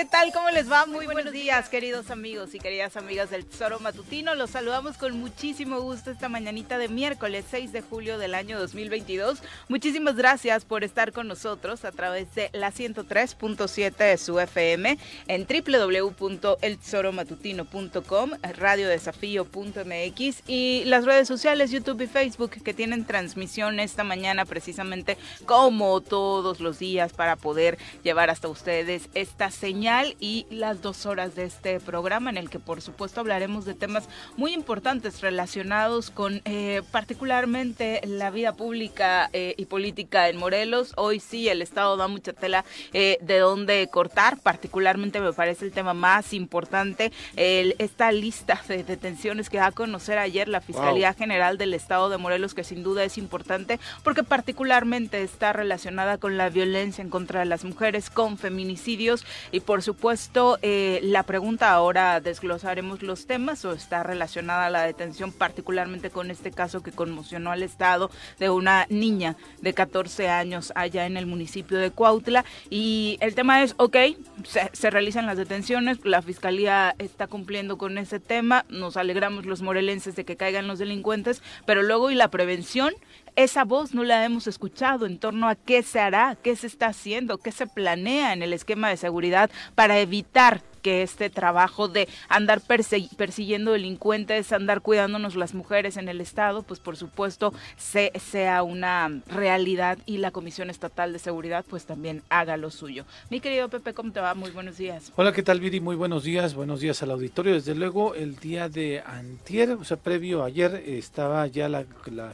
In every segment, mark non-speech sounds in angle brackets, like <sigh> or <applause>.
¿Qué tal? ¿Cómo les va? Muy buenos días, queridos amigos y queridas amigas del Tesoro Matutino. Los saludamos con muchísimo gusto esta mañanita de miércoles 6 de julio del año 2022. Muchísimas gracias por estar con nosotros a través de la 103.7 de su FM en www.eltesoromatutino.com, radiodesafío.mx y las redes sociales YouTube y Facebook que tienen transmisión esta mañana precisamente como todos los días para poder llevar hasta ustedes esta señal y las dos horas de este programa en el que por supuesto hablaremos de temas muy importantes relacionados con eh, particularmente la vida pública eh, y política en Morelos. Hoy sí el Estado da mucha tela eh, de dónde cortar, particularmente me parece el tema más importante, esta lista de detenciones que da a conocer ayer la Fiscalía General del Estado de Morelos, que sin duda es importante porque particularmente está relacionada con la violencia en contra de las mujeres, con feminicidios y por supuesto, eh, la pregunta ahora desglosaremos los temas o está relacionada a la detención particularmente con este caso que conmocionó al Estado de una niña de 14 años allá en el municipio de Cuautla. Y el tema es, ok, se, se realizan las detenciones, la Fiscalía está cumpliendo con ese tema, nos alegramos los morelenses de que caigan los delincuentes, pero luego y la prevención esa voz no la hemos escuchado en torno a qué se hará, qué se está haciendo, qué se planea en el esquema de seguridad para evitar que este trabajo de andar persiguiendo delincuentes, andar cuidándonos las mujeres en el Estado, pues por supuesto se, sea una realidad y la Comisión Estatal de Seguridad pues también haga lo suyo. Mi querido Pepe, ¿cómo te va? Muy buenos días. Hola, ¿qué tal Viri? Muy buenos días, buenos días al auditorio. Desde luego, el día de antier, o sea, previo ayer, estaba ya la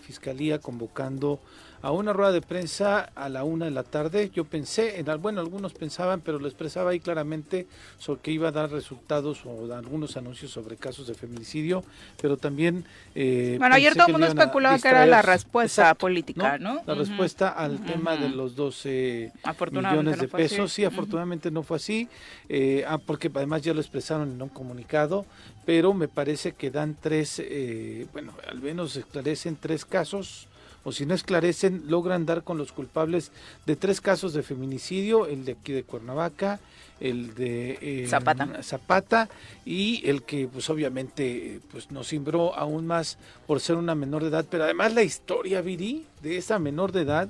Fiscalía convocando a una rueda de prensa a la una de la tarde. Yo pensé, en, bueno, algunos pensaban, pero lo expresaba ahí claramente sobre que iba a dar resultados o algunos anuncios sobre casos de feminicidio, pero también... Eh, bueno, ayer todo el mundo especulaba que era la respuesta política, ¿no? La respuesta al tema de los 12 millones de pesos. Sí, afortunadamente no fue así, eh, ah, porque además ya lo expresaron en un comunicado, pero me parece que dan tres, eh, bueno, al menos esclarecen tres casos o si no esclarecen, logran dar con los culpables de tres casos de feminicidio, el de aquí de Cuernavaca, el de eh, Zapata. Zapata y el que pues obviamente pues nos cimbró aún más por ser una menor de edad, pero además la historia, Viri, de esa menor de edad,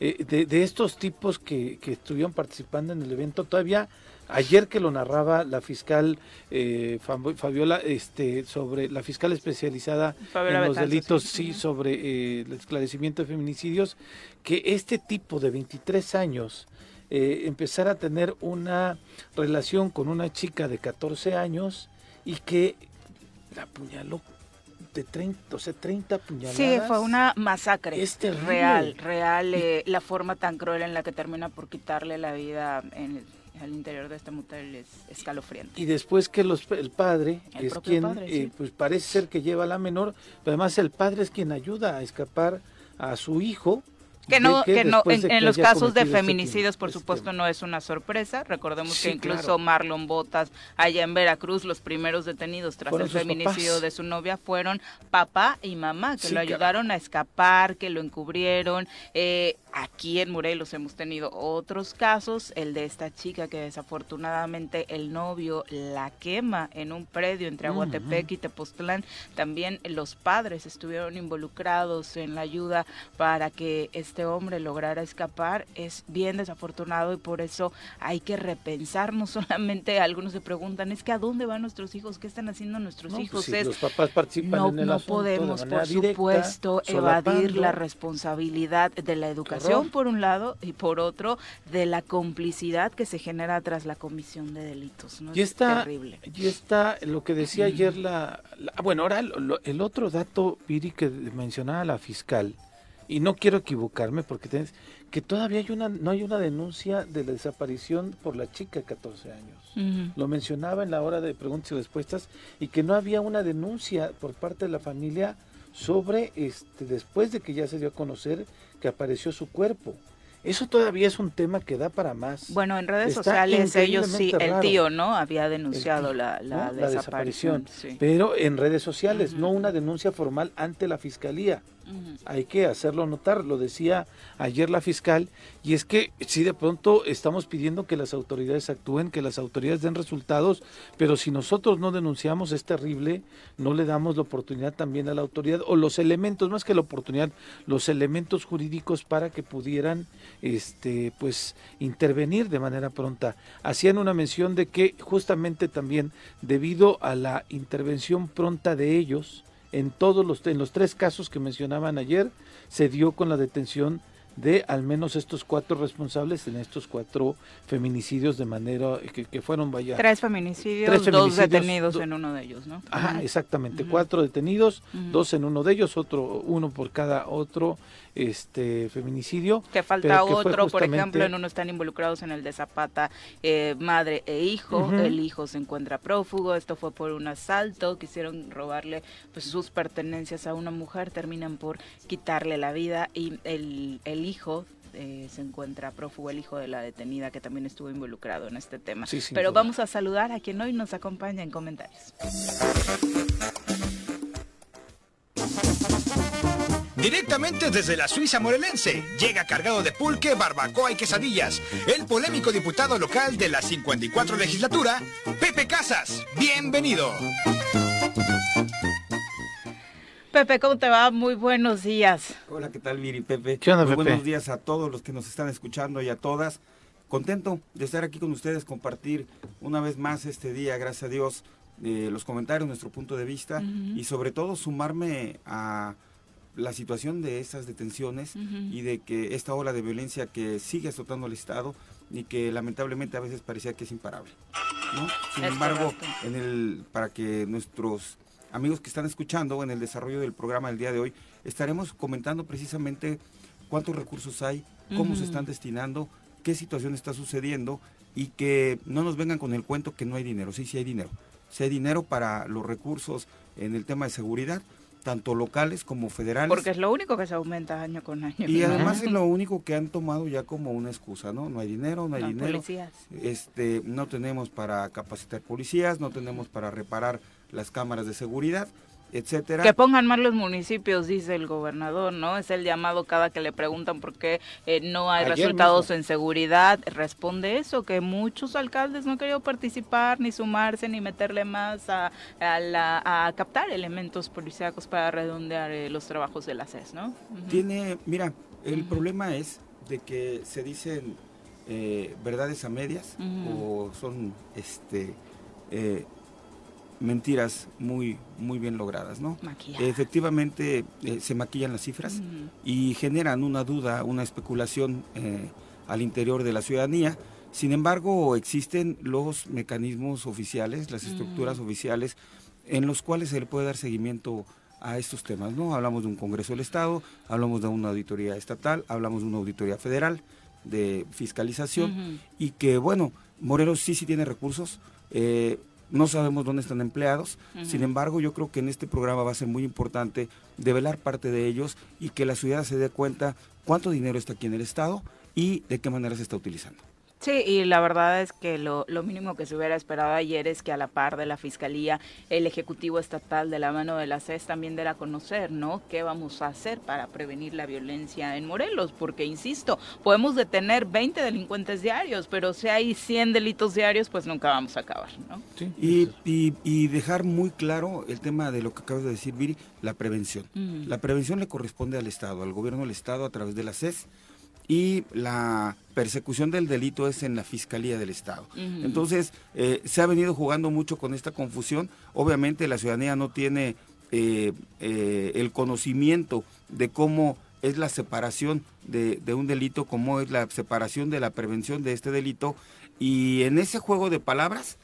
eh, de, de, estos tipos que, que estuvieron participando en el evento, todavía ayer que lo narraba la fiscal eh, Fabiola este sobre la fiscal especializada en los delitos sí, sobre eh, el esclarecimiento de feminicidios que este tipo de 23 años eh, empezara a tener una relación con una chica de 14 años y que la apuñaló de 30, o sea, 30 puñaladas. Sí, fue una masacre. Es real, real, la forma tan cruel en la que termina por quitarle la vida en el al interior de este motel es escalofriante. Y después que los, el padre es quien, eh, pues parece ser que lleva a la menor, pero además el padre es quien ayuda a escapar a su hijo que no, que, no, en, los casos de este feminicidios, por supuesto, no es una sorpresa. Recordemos que incluso Marlon Botas, allá en Veracruz, los primeros detenidos tras el feminicidio de su novia fueron papá y mamá, que lo ayudaron a escapar, que lo encubrieron. Eh, aquí en Morelos hemos tenido otros casos, el de esta chica que desafortunadamente el novio la quema en un predio entre Aguatepec y Tepoztlán. También los padres estuvieron involucrados en la ayuda para que este hombre lograra escapar. Es bien desafortunado y por eso hay que repensar, no <laughs> solamente algunos se preguntan, es que a dónde van nuestros hijos, qué están haciendo nuestros pues hijos. es, los papás participan no, en el no podemos, por supuesto, evadir la responsabilidad de la educación por un lado y por otro de la complicidad que se genera tras la comisión de delitos. ¿no? Y está, terrible. Y está lo que decía ayer la, bueno, ahora el otro dato, Piri, que mencionaba la fiscal, y no quiero equivocarme porque tenés, que todavía hay una, no hay una denuncia de la desaparición por la chica de 14 años. Lo mencionaba en la hora de preguntas y respuestas y que no había una denuncia por parte de la familia sobre este después de que ya se dio a conocer que apareció su cuerpo. Eso todavía es un tema que da para más. Bueno, en redes sociales ellos sí, el tío, ¿no? Había denunciado la, desaparición. Pero en redes sociales, no una denuncia formal ante la fiscalía. Hay que hacerlo notar, lo decía ayer la fiscal, y es que si de pronto estamos pidiendo que las autoridades actúen, que las autoridades den resultados, pero si nosotros no denunciamos es terrible, no le damos la oportunidad también a la autoridad o los elementos, más que la oportunidad, los elementos jurídicos para que pudieran este pues intervenir de manera pronta. Hacían una mención de que justamente también debido a la intervención pronta de ellos, en todos los, en los tres casos que mencionaban ayer, se dio con la detención de al menos estos cuatro responsables en estos cuatro feminicidios de manera que, fueron vaya tres feminicidios, dos detenidos en uno de ellos no ajá exactamente cuatro detenidos dos en uno de ellos otro uno por cada otro este feminicidio. Que falta otro, por ejemplo, en uno están involucrados en el de Zapata, eh, madre e hijo, el hijo se encuentra prófugo, esto fue por un asalto, quisieron robarle pues sus pertenencias a una mujer, terminan por quitarle la vida y el, el hijo eh, se encuentra prófugo el hijo de la detenida que también estuvo involucrado en este tema. Pero vamos a saludar a quien hoy nos acompaña en comentarios. Directamente desde la Suiza morelense, llega cargado de pulque, barbacoa y quesadillas, el polémico diputado local de la 54 legislatura, Pepe Casas. Bienvenido. Pepe, ¿cómo te va? Muy buenos días. Hola, ¿qué tal, Viri Pepe? ¿Qué onda, Muy buenos días a todos los que nos están escuchando y a todas. Contento de estar aquí con ustedes, compartir una vez más este día, gracias a Dios, eh, los comentarios, nuestro punto de vista y sobre todo sumarme a la situación de esas detenciones y de que esta ola de violencia que sigue azotando al Estado y que lamentablemente a veces parecía que es imparable. Sin embargo, en el, para que nuestros amigos que están escuchando en el desarrollo del programa del día de hoy, estaremos comentando precisamente cuántos recursos hay, cómo se están destinando, qué situación está sucediendo y que no nos vengan con el cuento que no hay dinero. Sí, sí hay dinero. Sí hay dinero para los recursos en el tema de seguridad, tanto locales como federales. Porque es lo único que se aumenta año con año. Y además es lo <laughs> único que han tomado ya como una excusa, ¿no? No hay dinero, no hay dinero. Policías. Este, no tenemos para capacitar policías, no tenemos para reparar las cámaras de seguridad etcétera. Que pongan más los municipios, dice el gobernador, ¿no? Es el llamado cada que le preguntan por qué eh, no hay resultados en seguridad. Responde eso, que muchos alcaldes no han querido participar, ni sumarse, ni meterle más a, a, captar elementos policíacos para redondear eh, los trabajos de la CES, ¿no? Tiene, mira, el problema es de que se dicen eh, verdades a medias o son este mentiras muy, muy bien logradas, ¿no? Efectivamente eh, se maquillan las cifras y generan una duda, una especulación eh, al interior de la ciudadanía. Sin embargo, existen los mecanismos oficiales, las estructuras oficiales, en los cuales se le puede dar seguimiento a estos temas, ¿no? Hablamos de un Congreso del Estado, hablamos de una auditoría estatal, hablamos de una auditoría federal de fiscalización y que, bueno, Morelos sí, sí tiene recursos. Eh, no sabemos dónde están empleados, sin embargo yo creo que en este programa va a ser muy importante develar parte de ellos y que la ciudad se dé cuenta cuánto dinero está aquí en el Estado y de qué manera se está utilizando. Sí, y la verdad es que lo, lo, mínimo que se hubiera esperado ayer es que a la par de la Fiscalía, el Ejecutivo Estatal de la mano de la CES también diera a conocer, ¿no? ¿Qué vamos a hacer para prevenir la violencia en Morelos? Porque, insisto, podemos detener 20 delincuentes diarios, pero si hay 100 delitos diarios, pues nunca vamos a acabar, ¿no? Sí. Y, y, y dejar muy claro el tema de lo que acabas de decir, Viri, la prevención. La prevención le corresponde al Estado, al gobierno del Estado a través de la CES y la persecución del delito es en la Fiscalía del Estado. Entonces, eh, se ha venido jugando mucho con esta confusión. Obviamente la ciudadanía no tiene eh, eh, el conocimiento de cómo es la separación de, de, un delito, cómo es la separación de la prevención de este delito. Y en ese juego de palabras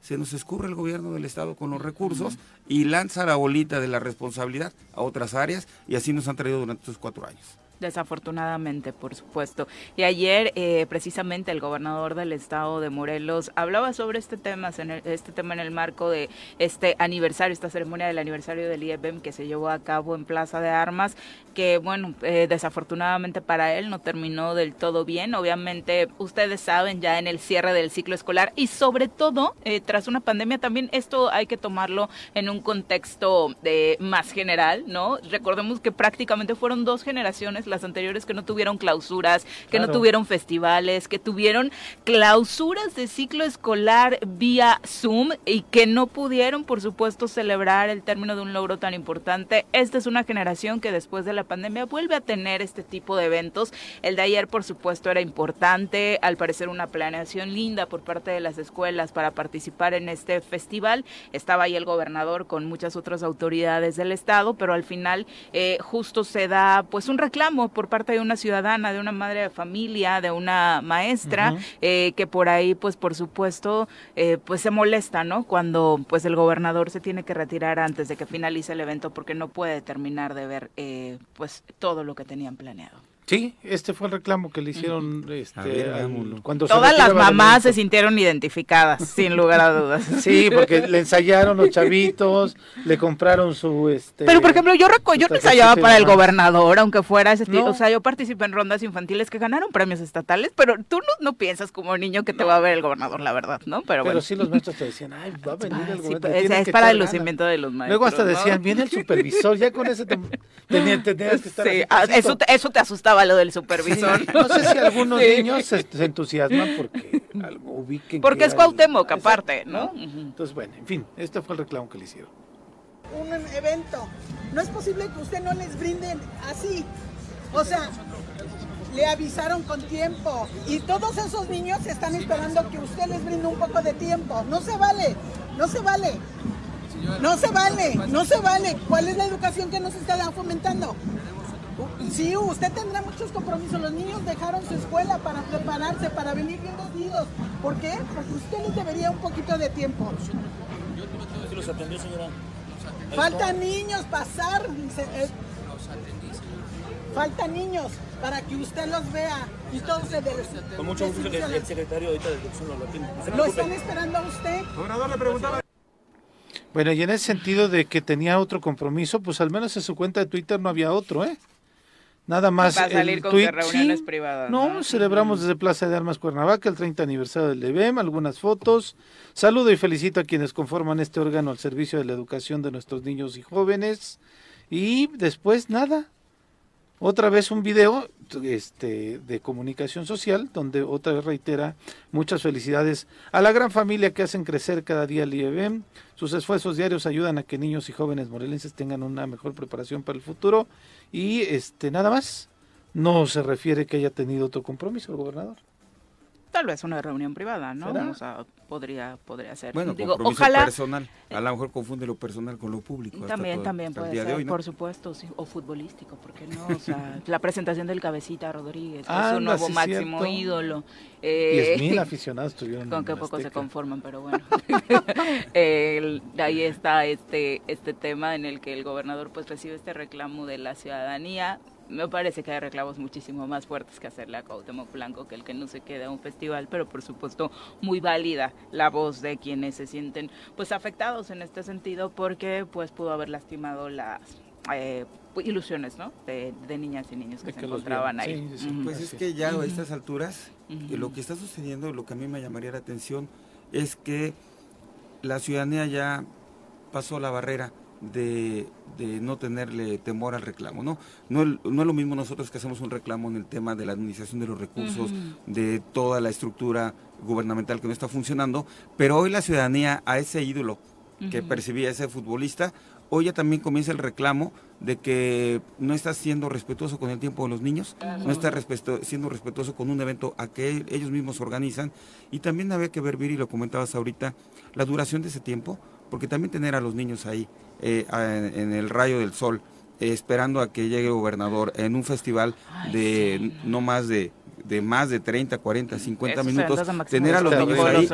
se nos escurre el gobierno del Estado con los recursos y lanza la bolita de la responsabilidad a otras áreas y así nos han traído durante estos cuatro años. Desafortunadamente, por supuesto. Y ayer, eh, precisamente, el gobernador del estado de Morelos hablaba sobre este tema, en el, este tema en el marco de este aniversario, esta ceremonia del aniversario del IEBM que se llevó a cabo en Plaza de Armas, que, bueno, eh, desafortunadamente para él no terminó del todo bien. Obviamente, ustedes saben, ya en el cierre del ciclo escolar y sobre todo, eh, tras una pandemia, también esto hay que tomarlo en un contexto de, más general, ¿no? Recordemos que prácticamente fueron dos generaciones las anteriores que no tuvieron clausuras, que no tuvieron festivales, que tuvieron clausuras de ciclo escolar vía Zoom y que no pudieron, por supuesto, celebrar el término de un logro tan importante. Esta es una generación que después de la pandemia vuelve a tener este tipo de eventos. El de ayer, por supuesto, era importante, al parecer una planeación linda por parte de las escuelas para participar en este festival. Estaba ahí el gobernador con muchas otras autoridades del estado, pero al final eh, justo se da pues un reclamo por parte de una ciudadana, de una madre de familia, de una maestra, eh, que por ahí, pues por supuesto, eh, pues se molesta, ¿no? Cuando pues el gobernador se tiene que retirar antes de que finalice el evento porque no puede terminar de ver eh, pues todo lo que tenían planeado. Sí, este fue el reclamo que le hicieron este, cuando Todas las mamás se sintieron identificadas, <laughs> sin lugar a dudas. Sí, porque le ensayaron los chavitos, le compraron su... Este, Pero, por ejemplo, yo, yo no ensayaba para el gobernador, aunque fuera ese tipo. O sea, yo participé en rondas infantiles que ganaron premios estatales, pero tú no, piensas como niño que te va a ver el gobernador, la verdad, ¿no? Pero, pero sí los maestros te decían, ay, va a <laughs> venir el gobernador. Pues, es, para el lucimiento de los maestros. Luego hasta decían, viene el supervisor, ya con ese te, <laughs> tenías, que estar... Sí, ah, eso, eso te asustaba lo del supervisor. no sé si algunos niños se, entusiasman porque algo ubiquen. Porque es Cuauhtémoc, aparte, ¿no? Entonces, bueno, en fin, este fue el reclamo que le hicieron. Un evento. No es posible que usted no les brinden así. O sea, le avisaron con tiempo. Y todos esos niños están esperando que usted les brinde un poco de tiempo. No se vale, no se vale. No se vale, no se vale. ¿Cuál es la educación que nos está fomentando? Sí, usted tendrá muchos compromisos. Los niños dejaron su escuela para prepararse, para venir bien vestidos. ¿Por qué? Porque usted les debería un poquito de tiempo. Yo los atendió, señora. Faltan niños pasar. Eh, faltan niños para que usted los vea y todos se Con mucho gusto el, secretario ahorita de lo ¿Lo están esperando a usted? Gobernador le preguntaba. Bueno, y en ese sentido de que tenía otro compromiso, pues al menos en su cuenta de Twitter no había otro, ¿eh? Nada más. Va a salir con reuniones privadas. No, celebramos desde Plaza de Armas Cuernavaca el 30 aniversario del EBEM, algunas fotos. Saludo y felicito a quienes conforman este órgano al servicio de la educación de nuestros niños y jóvenes. Y después nada. Otra vez un video este, de comunicación social donde otra vez reitera muchas felicidades a la gran familia que hacen crecer cada día el IEBM. Sus esfuerzos diarios ayudan a que niños y jóvenes morelenses tengan una mejor preparación para el futuro y este nada más. No se refiere que haya tenido otro compromiso el gobernador. Tal vez una reunión privada, ¿no? O sea, podría, podría ser. Bueno, Digo, ojalá, personal. A lo mejor confunde lo personal con lo público. También, también puede ser, por supuesto, sí. o futbolístico, ¿por qué no? O sea, <laughs> la presentación del cabecita Rodríguez, ah, es un nuevo máximo ídolo. Eh, mil <laughs> aficionados estuvieron Con qué poco se conforman, pero bueno. <laughs> ahí está este, este tema en el que el gobernador pues recibe este reclamo de la ciudadanía me parece que hay reclamos muchísimo más fuertes que hacerle a Cuauhtémoc Blanco que el que no se quede a un festival, pero por supuesto muy válida la voz de quienes se sienten pues afectados en este sentido porque pues pudo haber lastimado las eh, ilusiones, ¿no? De, niñas y niños que se encontraban ahí. Pues es que ya a estas alturas lo que está sucediendo, lo que a mí me llamaría la atención es que la ciudadanía ya pasó la barrera de, no tenerle temor al reclamo. ¿no? No, no es lo mismo nosotros que hacemos un reclamo en el tema de la administración de los recursos, de toda la estructura gubernamental que no está funcionando, pero hoy la ciudadanía a ese ídolo que percibía ese futbolista, hoy ya también comienza el reclamo de que no está siendo respetuoso con el tiempo de los niños, no está siendo respetuoso con un evento a que ellos mismos organizan y también había que ver, Viri, lo comentabas ahorita, la duración de ese tiempo, porque también tener a los niños ahí eh, en, el rayo del sol, eh, esperando a que llegue el gobernador en un festival de no más de de más de 30, 40, 50 minutos, tener a los niños ahí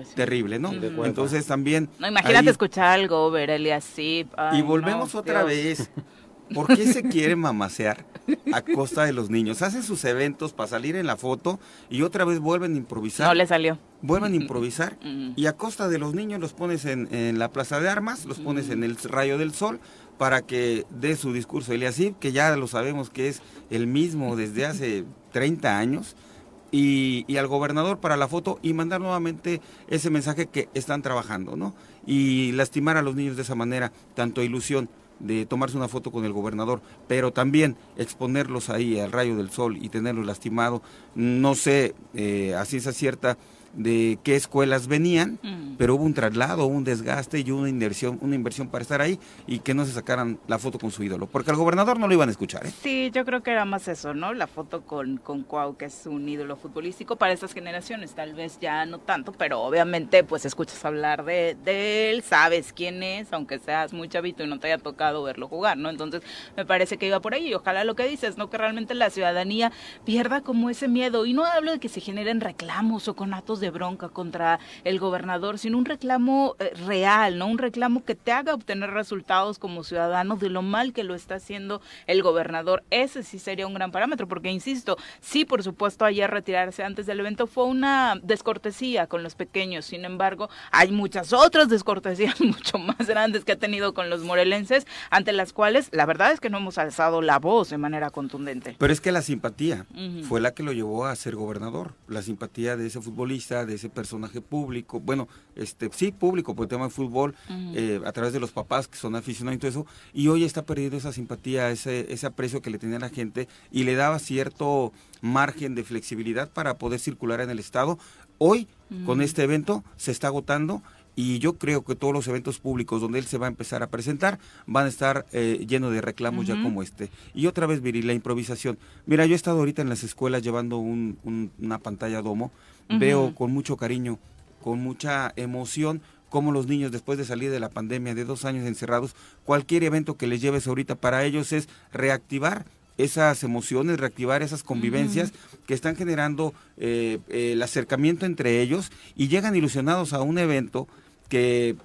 es terrible, ¿no? Entonces también... No, imagínate escuchar algo, ver así. y volvemos otra vez <laughs> ¿Por qué se quiere mamasear a costa de los niños? Hacen sus eventos para salir en la foto y otra vez vuelven a improvisar. No le salió. Vuelven a improvisar Ujú. y a costa de los niños los pones en, en la plaza de armas, los pones en el rayo del sol para que dé su discurso. El IACIP, que ya lo sabemos que es el mismo desde hace <laughs> 30 años, y, y al gobernador para la foto y mandar nuevamente ese mensaje que están trabajando, ¿no? Y lastimar a los niños de esa manera, tanto ilusión de tomarse una foto con el gobernador, pero también exponerlos ahí al rayo del sol y tenerlos lastimado. No sé eh, a ciencia cierta de qué escuelas venían, Mm. pero hubo un traslado, un desgaste y una inversión, una inversión para estar ahí y que no se sacaran la foto con su ídolo, porque al gobernador no lo iban a escuchar. ¿eh? Sí, yo creo que era más eso, ¿no? La foto con, con Cuau, que es un ídolo futbolístico para estas generaciones, tal vez ya no tanto, pero obviamente pues escuchas hablar de, de él, sabes quién es, aunque seas muy chavito y no te haya tocado verlo jugar, ¿no? Entonces me parece que iba por ahí y ojalá lo que dices, ¿no? Que realmente la ciudadanía pierda como ese miedo. Y no hablo de que se generen reclamos o conatos de bronca contra el gobernador, sino un reclamo eh, real, ¿no? Un reclamo que te haga obtener resultados como ciudadano de lo mal que lo está haciendo el gobernador. Ese sí sería un gran parámetro, porque insisto, sí, por supuesto, ayer retirarse antes del evento fue una descortesía con los pequeños. Sin embargo, hay muchas otras descortesías <laughs> mucho más grandes que ha tenido con los morelenses, ante las cuales la verdad es que no hemos alzado la voz de manera contundente. Pero es que la simpatía fue la que lo llevó a ser gobernador. La simpatía de ese futbolista, de ese personaje público, bueno, este sí público por el tema de fútbol, eh, a través de los papás que son aficionados y todo eso, y hoy está perdiendo esa simpatía, ese, ese aprecio que le tenía la gente y le daba cierto margen de flexibilidad para poder circular en el estado. Hoy, con este evento, se está agotando y yo creo que todos los eventos públicos donde él se va a empezar a presentar van a estar eh, llenos de reclamos ya como este. Y otra vez, Viri, la improvisación. Mira, yo he estado ahorita en las escuelas llevando un- un- una pantalla domo, Veo con mucho cariño, con mucha emoción cómo los niños después de salir de la pandemia de dos años encerrados, cualquier evento que les lleves ahorita para ellos es reactivar esas emociones, reactivar esas convivencias que están generando eh, el acercamiento entre ellos y llegan ilusionados a un evento que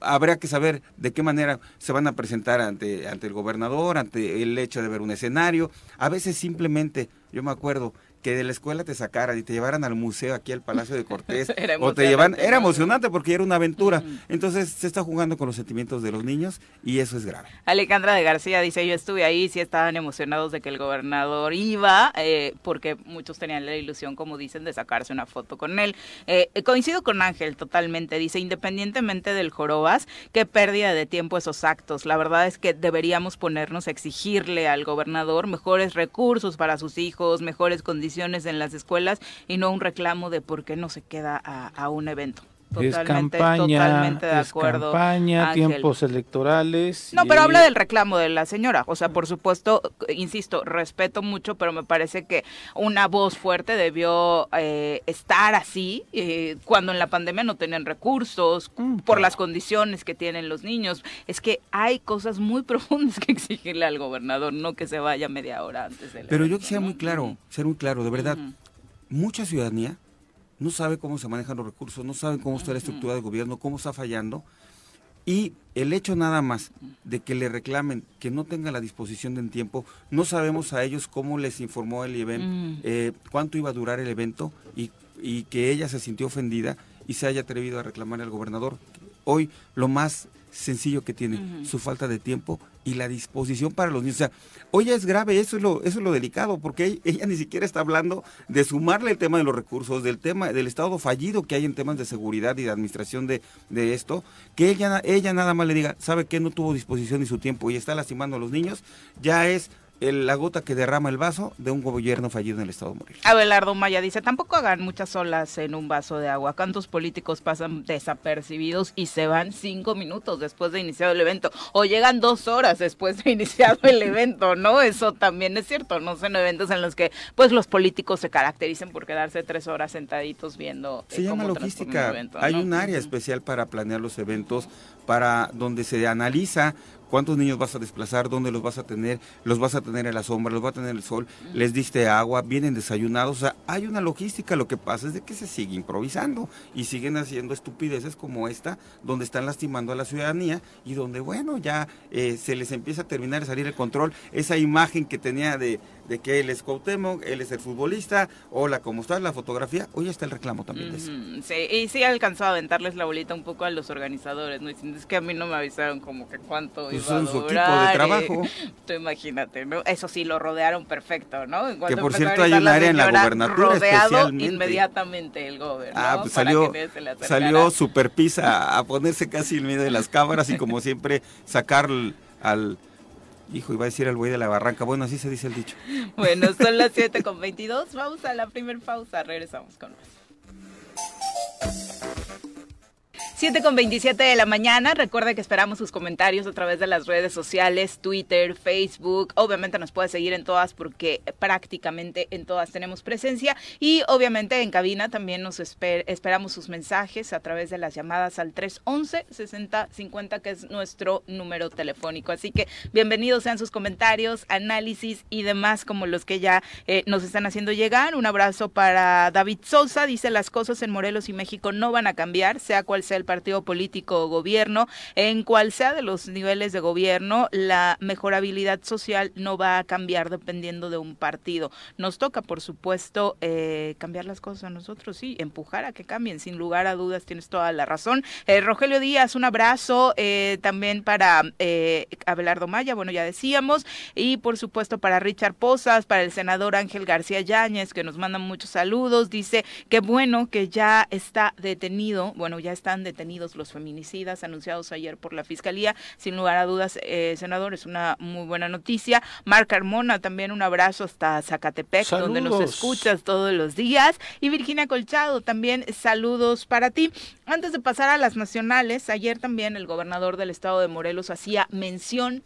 habrá que saber de qué manera se van a presentar ante, ante el gobernador, ante el hecho de ver un escenario. A veces simplemente, yo me acuerdo que de la escuela te sacaran y te llevaran al museo aquí al Palacio de Cortés <laughs> Era o te llevan era emocionante porque era una aventura. Entonces se está jugando con los sentimientos de los niños y eso es grave. Alejandra de García dice, yo estuve ahí, sí estaban emocionados de que el gobernador iba, eh, porque muchos tenían la ilusión, como dicen, de sacarse una foto con él. Eh, coincido con Ángel totalmente, dice, independientemente del jorobas, qué pérdida de tiempo esos actos. La verdad es que deberíamos ponernos a exigirle al gobernador mejores recursos para sus hijos, mejores condiciones en las escuelas y no un reclamo de por qué no se queda a, un evento. Es Totalmente, campaña, totalmente de es acuerdo. campaña, Ángel. tiempos electorales. No, pero habla del reclamo de la señora. O sea, por supuesto, insisto, respeto mucho, pero me parece que una voz fuerte debió eh, estar así eh, cuando en la pandemia no tenían recursos, Mm, por claro. las condiciones que tienen los niños. Es que hay cosas muy <laughs> profundas que exigirle al gobernador, no que se vaya media hora antes del Pero yo quisiera ¿no? muy claro, ser muy claro, de verdad. Mucha ciudadanía no sabe cómo se manejan los recursos, no sabe cómo está la estructura del gobierno, cómo está fallando. Y el hecho nada más de que le reclamen que no tenga la disposición de tiempo, no sabemos a ellos cómo les informó el evento, Mm. eh, cuánto iba a durar el evento y, y que ella se sintió ofendida y se haya atrevido a reclamar al gobernador. Hoy lo más sencillo que tiene, su falta de tiempo y la disposición para los niños. O sea, hoy es grave, eso es lo, eso es lo delicado, porque ella, ni siquiera está hablando de sumarle el tema de los recursos, del tema, del estado fallido que hay en temas de seguridad y de administración de, de esto, que ella, ella nada más le diga, sabe que no tuvo disposición ni su tiempo y está lastimando a los niños, ya es el- la gota que derrama el vaso de un gobierno fallido en el estado de Morelos. Abelardo Maya dice, tampoco hagan muchas olas en un vaso de agua. ¿Cuántos políticos pasan desapercibidos y se van cinco minutos después de iniciado el evento? O llegan dos horas después de <laughs> iniciado el evento, ¿no? Eso también es cierto, ¿no? Son eventos en los que pues los políticos se caracterizan por quedarse tres horas sentaditos viendo eh, Se llama cómo transcurre un logística. Hay un área especial para planear los eventos, para donde se analiza ¿Cuántos niños vas a desplazar? ¿Dónde los vas a tener? ¿Los vas a tener en la sombra? ¿Los vas a tener en el sol? ¿Les diste agua? ¿Vienen desayunados? O sea, hay una logística. Lo que pasa es de que se sigue improvisando y siguen haciendo estupideces como esta, donde están lastimando a la ciudadanía y donde, bueno, ya eh, se les empieza a terminar de salir el control. Esa imagen que tenía de, de que él es Cuauhtémoc, él es el futbolista, hola, ¿cómo estás? La fotografía, hoy está el reclamo también de eso. Sí, y sí alcanzó a aventarles la bolita un poco a los organizadores, ¿no? Diciendo, es que a mí no me avisaron como que cuánto Pues a son su equipo de durar, eh". trabajo. <laughs> Tú imagínate, ¿no? Eso sí, lo rodearon perfecto, ¿no? En Que, por cierto, hay un área en la gobernatura rodeado especialmente. inmediatamente el gobierno. Ah, pues salió, salió super pizza a ponerse casi en medio de las cámaras y como siempre sacar al, al- hijo, iba a decir al güey de la barranca, bueno, así se dice el dicho. <laughs> Bueno, son las <laughs> 7 con 22. Vamos a la primer pausa. Regresamos con más. 7 con 27 de la mañana. Recuerda que esperamos sus comentarios a través de las redes sociales, Twitter, Facebook. Obviamente nos puede seguir en todas porque prácticamente en todas tenemos presencia. Y obviamente en cabina también nos esper- esperamos sus mensajes a través de las llamadas al 311-6050, que es nuestro número telefónico. Así que bienvenidos sean sus comentarios, análisis y demás como los que ya eh, nos están haciendo llegar. Un abrazo para David Sosa. Dice las cosas en Morelos y México no van a cambiar, sea cual sea el partido político o gobierno, en cual sea de los niveles de gobierno, la mejorabilidad social no va a cambiar dependiendo de un partido. Nos toca, por supuesto, eh, cambiar las cosas a nosotros, sí, empujar a que cambien, sin lugar a dudas, tienes toda la razón. Eh, Rogelio Díaz, un abrazo eh, también para eh, Abelardo Maya, bueno, ya decíamos, y por supuesto para Richard Posas, para el senador Ángel García Yáñez, que nos manda muchos saludos, dice que bueno que ya está detenido, bueno, ya están detenidos los feminicidas anunciados ayer por la Fiscalía, sin lugar a dudas, eh, senador, es una muy buena noticia. Marc Carmona, también un abrazo hasta Zacatepec, donde nos escuchas todos los días. Y Virginia Colchado, también saludos para ti. Antes de pasar a las nacionales, ayer también el gobernador del estado de Morelos hacía mención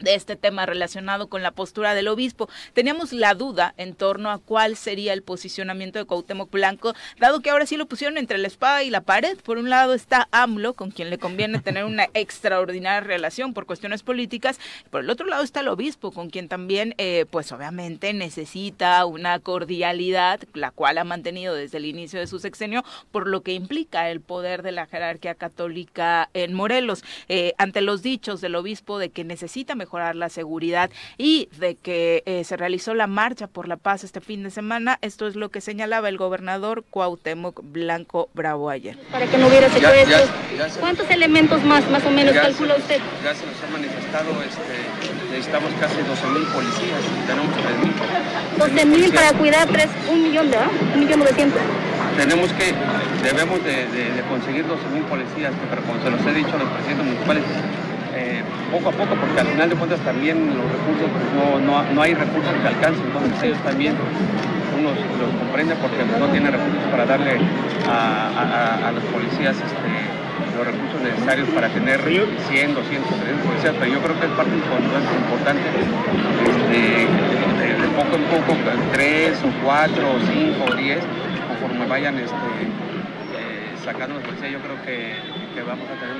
de este tema relacionado con la postura del obispo. Teníamos la duda en torno a cuál sería el posicionamiento de Cuauhtémoc Blanco, dado que ahora sí lo pusieron entre la espada y la pared. Por un lado está AMLO, con quien le conviene tener una <laughs> extraordinaria relación por cuestiones políticas. Por el otro lado está el obispo, con quien también, eh, pues obviamente necesita una cordialidad, la cual ha mantenido desde el inicio de su sexenio, por lo que implica el poder de la jerarquía católica en Morelos. Eh, ante los dichos del obispo de que necesita mejorar la seguridad y de que eh, se realizó la marcha por la paz este fin de semana, esto es lo que señalaba el gobernador Cuauhtémoc Blanco Bravo ayer. para que no hubiera Ya- ya- secuestros. ya se- ¿Cuántos elementos más, más o menos, Ya calcula se- usted? Ya se nos ha manifestado, este, necesitamos casi 12 mil policías, tenemos 3 mil. 12 mil para cuidar tres, un millón, ¿verdad? Un millón novecientos. Tenemos que, debemos de, de- de conseguir 12 mil policías, pero como se los he dicho a los presidentes municipales, eh, poco a poco, porque al final de cuentas también los recursos, pues, no, no, no hay recursos que alcancen, entonces ellos también, unos los comprenden porque no tienen recursos para darle a, a- los policías este, los recursos necesarios para tener 100, 200, 300 policías, pero yo creo que es parte importante, este, de, de poco en poco, tres o cuatro o cinco o diez, conforme vayan este, eh, sacando los policías, yo creo que, que vamos a tener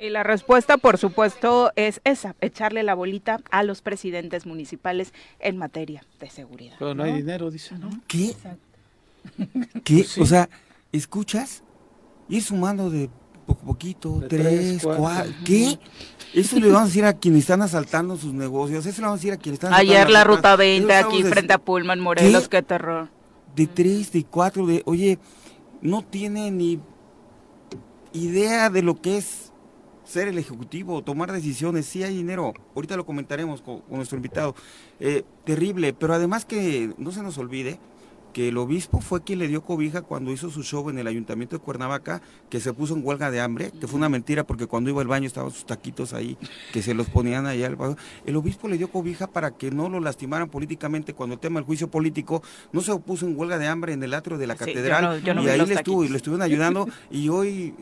Y la respuesta, por supuesto, es esa, echarle la bolita a los presidentes municipales en materia de seguridad. Pero no hay dinero, dice, ¿no? ¿Qué? ¿Qué? Pues sí. O sea, ¿escuchas? Ir sumando de poco a poquito, De tres, tres, cuatro. cuatro. ¿Qué? Eso le vamos a decir a quienes están asaltando sus negocios, eso le vamos a decir a quienes están Ayer asaltando la ruta casas. 20 Eso aquí frente a Pullman, Morelos, ¿Qué? qué terror. De tres, de cuatro, de, oye, no tiene ni idea de lo que es ser el ejecutivo, tomar decisiones, sí hay dinero, ahorita lo comentaremos con, con nuestro invitado, Eh, terrible, pero además que no se nos olvide que el obispo fue quien le dio cobija cuando hizo su show en el ayuntamiento de Cuernavaca, que se puso en huelga de hambre, que fue una mentira porque cuando iba al baño estaban sus taquitos ahí, que se los ponían allá al baño. El obispo le dio cobija para que no lo lastimaran políticamente cuando el tema del juicio político no se puso en huelga de hambre en el atrio de la Sí, yo catedral no- yo no y ahí le estuvo y le estuvieron ayudando <laughs> y hoy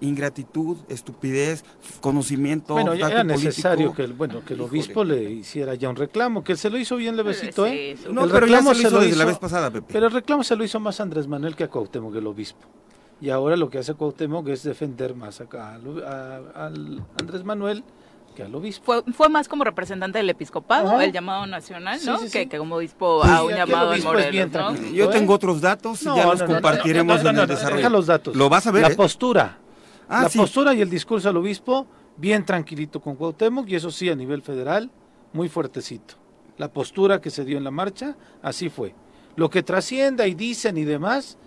ingratitud, estupidez, conocimiento, Bueno, ya era necesario que el, bueno, que el Híjole. obispo le hiciera ya un reclamo, que él se lo hizo bien levecito, ¿eh? Sí, No, El pero ya reclamo se lo se hizo desde la vez pasada, Pepe. Pero el reclamo se lo hizo más Andrés Manuel que a Cuauhtémoc, el obispo. Y ahora lo que hace Cuauhtémoc es defender más acá al, a- al Andrés Manuel que al obispo. Fue, fue más como representante del episcopado, Ajá. el llamado nacional, ¿no? sí, sí. Que, que como obispo Sí, a un llamado en obispo es bien Morelos. Yo ¿eh? tengo otros datos y No, ya no, los compartiremos no, no, en no, el desarrollo. Deja los datos. Lo vas a ver. La ¿eh? postura. Ah, la sí. postura y el discurso al obispo, bien tranquilito con Cuauhtémoc, y eso sí, a nivel federal, muy fuertecito. La postura que se dio en la marcha, así fue. Lo que trascienda y dicen y demás,